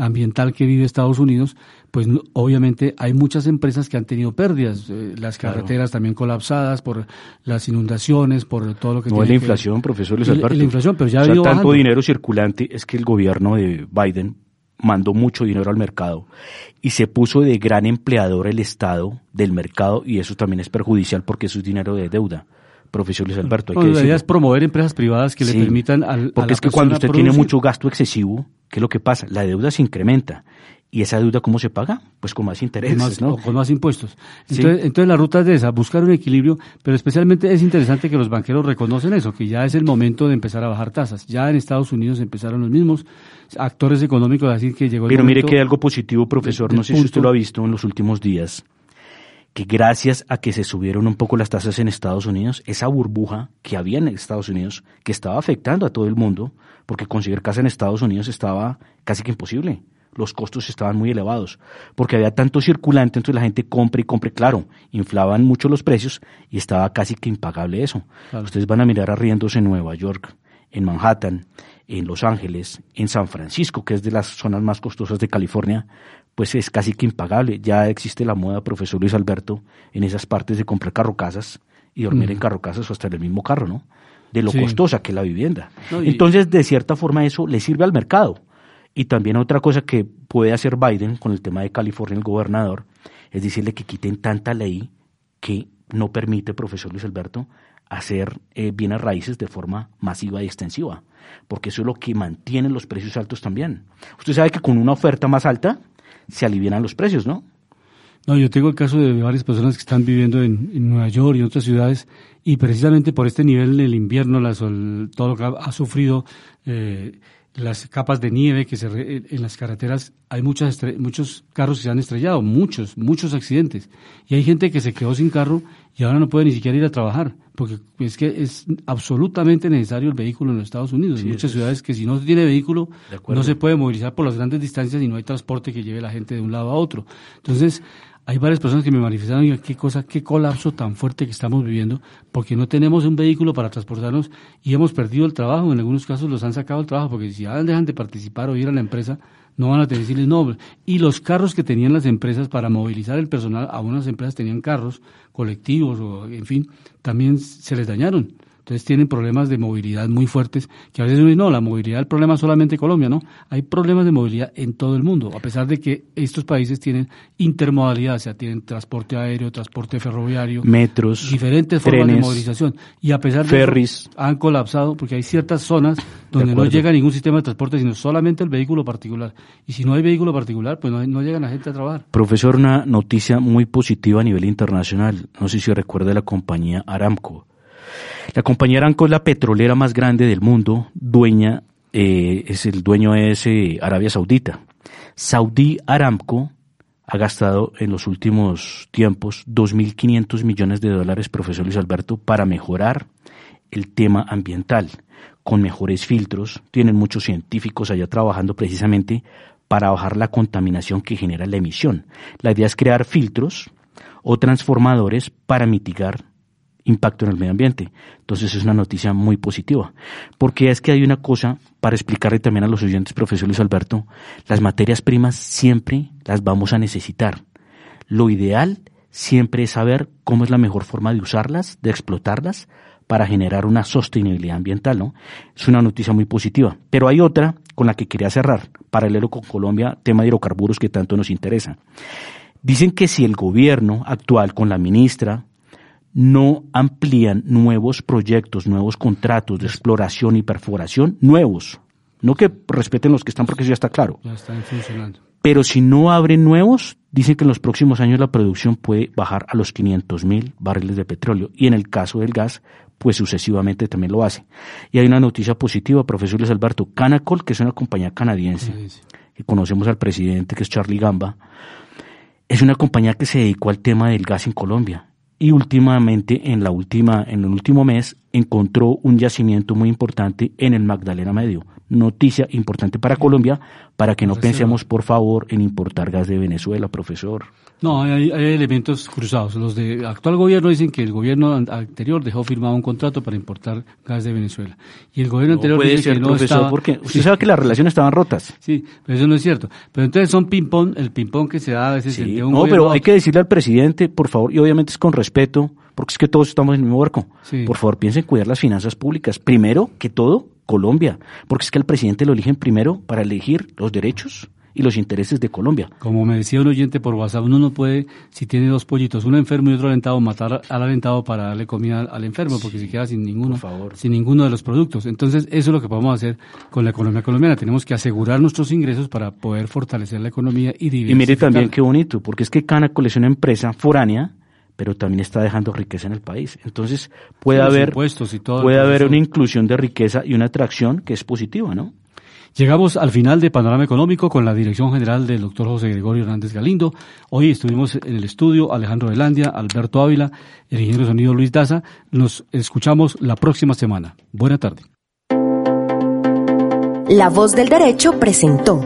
ambiental que vive Estados Unidos, pues obviamente hay muchas empresas que han tenido pérdidas, eh, las carreteras también colapsadas por las inundaciones, por todo lo que... No es la inflación, profesor Luis Alberto. La, inflación, pero ya ha tanto dinero circulante es que el gobierno de Biden mandó mucho dinero al mercado y se puso de gran empleador el Estado del mercado y eso también es perjudicial porque eso es dinero de deuda. Profesor Luis Alberto, hay que idea es promover empresas privadas que le permitan al Porque es que cuando usted tiene mucho gasto excesivo, ¿qué es lo que pasa? La deuda se incrementa ¿Y esa deuda cómo se paga? Pues con más intereses, ¿no? con más impuestos. Entonces, entonces la ruta es de esa, buscar un equilibrio, pero especialmente es interesante que los banqueros reconocen eso, que ya es el momento de empezar a bajar tasas. Ya en Estados Unidos empezaron los mismos actores económicos a decir que llegó el Pero mire que hay algo positivo, profesor, no sé si usted lo ha visto en los últimos días, que gracias a que se subieron un poco las tasas en Estados Unidos, esa burbuja que había en Estados Unidos, que estaba afectando a todo el mundo, porque conseguir casa en Estados Unidos estaba casi que imposible. Los costos estaban muy elevados, porque había tanto circulante, entonces la gente compra y compra, claro, inflaban mucho los precios y estaba casi que impagable eso. Ustedes van a mirar arriendos en Nueva York, en Manhattan, en Los Ángeles, en San Francisco, que es de las zonas más costosas de California, pues es casi que impagable. Ya existe la moda, profesor Luis Alberto, en esas partes de comprar carrocasas y dormir en carrocasas o hasta en el mismo carro, ¿no? De lo costosa que es la vivienda. Entonces, de cierta forma, eso le sirve al mercado y también otra cosa que puede hacer Biden con el tema de California, el gobernador, es decirle que quiten tanta ley que no permite, profesor Luis Alberto, hacer eh, bienes raíces de forma masiva y extensiva, porque eso es lo que mantiene los precios altos también. Usted sabe que con una oferta más alta se alivian los precios, ¿no? No, yo tengo el caso de varias personas que están viviendo en, Nueva York y en otras ciudades y precisamente por este nivel del invierno, la todo lo que ha, sufrido eh, las capas de nieve que se en las carreteras hay muchas muchos carros que se han estrellado, muchos, muchos accidentes. Y hay gente que se quedó sin carro y ahora no puede ni siquiera ir a trabajar, porque es que es absolutamente necesario el vehículo en los Estados Unidos. hay muchas ciudades que si no tiene vehículo no se puede movilizar por las grandes distancias y no hay transporte que lleve la gente de un lado a otro. Entonces, hay varias personas que me manifestaron qué cosa, qué colapso tan fuerte que estamos viviendo, porque no tenemos un vehículo para transportarnos y hemos perdido el trabajo. En algunos casos los han sacado el trabajo, porque si dejan de participar o ir a la empresa, no van a tener decirles no. Y los carros que tenían las empresas para movilizar el personal, algunas empresas tenían carros colectivos o en fin, también se les dañaron. Entonces tienen problemas de movilidad muy fuertes, que a veces dicen, no, la movilidad el problema solamente Colombia, ¿no? Hay problemas de movilidad en todo el mundo, a pesar de que estos países tienen intermodalidad, o sea, tienen transporte aéreo, transporte ferroviario, metros, diferentes formas de movilización. Y a pesar de ferries. eso, han colapsado porque hay ciertas zonas donde no llega ningún sistema de transporte, sino solamente el vehículo particular. Y si no hay vehículo particular, pues no, no llega la gente a trabajar. Profesor, una noticia muy positiva a nivel internacional. No sé si recuerda la compañía Aramco la compañía Aramco es la petrolera más grande del mundo, dueña, eh, es el dueño es eh, Arabia Saudita. Saudi Aramco ha gastado en los últimos tiempos 2.500 millones de dólares, profesor Luis Alberto, para mejorar el tema ambiental, con mejores filtros. Tienen muchos científicos allá trabajando precisamente para bajar la contaminación que genera la emisión. La idea es crear filtros o transformadores para mitigar impacto en el medio ambiente. Entonces es una noticia muy positiva. Porque es que hay una cosa para explicarle también a los oyentes, profesor Luis Alberto, las materias primas siempre las vamos a necesitar. Lo ideal siempre es saber cómo es la mejor forma de usarlas, de explotarlas, para generar una sostenibilidad ambiental, ¿no? Es una noticia muy positiva. Pero hay otra con la que quería cerrar, paralelo con Colombia, tema de hidrocarburos que tanto nos interesa. Dicen que si el gobierno actual con la ministra no amplían nuevos proyectos, nuevos contratos de exploración y perforación, nuevos, no que respeten los que están porque eso ya está claro. Ya están funcionando. Pero si no abren nuevos, dicen que en los próximos años la producción puede bajar a los 500 mil barriles de petróleo y en el caso del gas pues sucesivamente también lo hace. Y hay una noticia positiva, profesor Luis Alberto. Canacol, que es una compañía canadiense, que conocemos al presidente, que es Charlie Gamba, es una compañía que se dedicó al tema del gas en Colombia. Y últimamente, en la última, en el último mes, encontró un yacimiento muy importante en el Magdalena Medio. Noticia importante para Colombia, para que no pensemos, por favor, en importar gas de Venezuela, profesor. No, hay, elementos cruzados. Los de actual gobierno dicen que el gobierno anterior dejó firmado un contrato para importar gas de Venezuela. Y el gobierno anterior dice que no estaba... porque usted sabe que las relaciones estaban rotas. Sí, pero eso no es cierto. Pero entonces son ping-pong, el ping-pong que se da a veces entre un No, pero hay que decirle al presidente, por favor, y obviamente es con respeto, porque es que todos estamos en el mismo barco. Por favor, piensen en cuidar las finanzas públicas. Primero que todo, Colombia, porque es que al presidente lo eligen primero para elegir los derechos y los intereses de Colombia. Como me decía un oyente por WhatsApp, uno no puede, si tiene dos pollitos, uno enfermo y otro alentado, matar al alentado para darle comida al enfermo, porque se queda sin ninguno, sin ninguno de los productos. Entonces, eso es lo que podemos hacer con la economía colombiana. Tenemos que asegurar nuestros ingresos para poder fortalecer la economía y Y mire también qué bonito, porque es que Canacol es una empresa foránea, pero también está dejando riqueza en el país. Entonces, puede haber, puede haber una inclusión de riqueza y una atracción que es positiva, ¿no? Llegamos al final de Panorama Económico con la dirección general del doctor José Gregorio Hernández Galindo. Hoy estuvimos en el estudio Alejandro Velandia, Alberto Ávila, el ingeniero de sonido Luis Daza. Nos escuchamos la próxima semana. Buena tarde. La voz del derecho presentó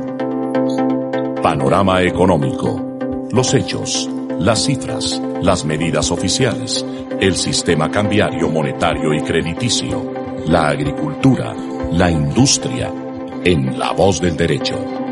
Panorama Económico. Los hechos, las cifras, las medidas oficiales, el sistema cambiario monetario y crediticio, la agricultura, la industria en La Voz del Derecho.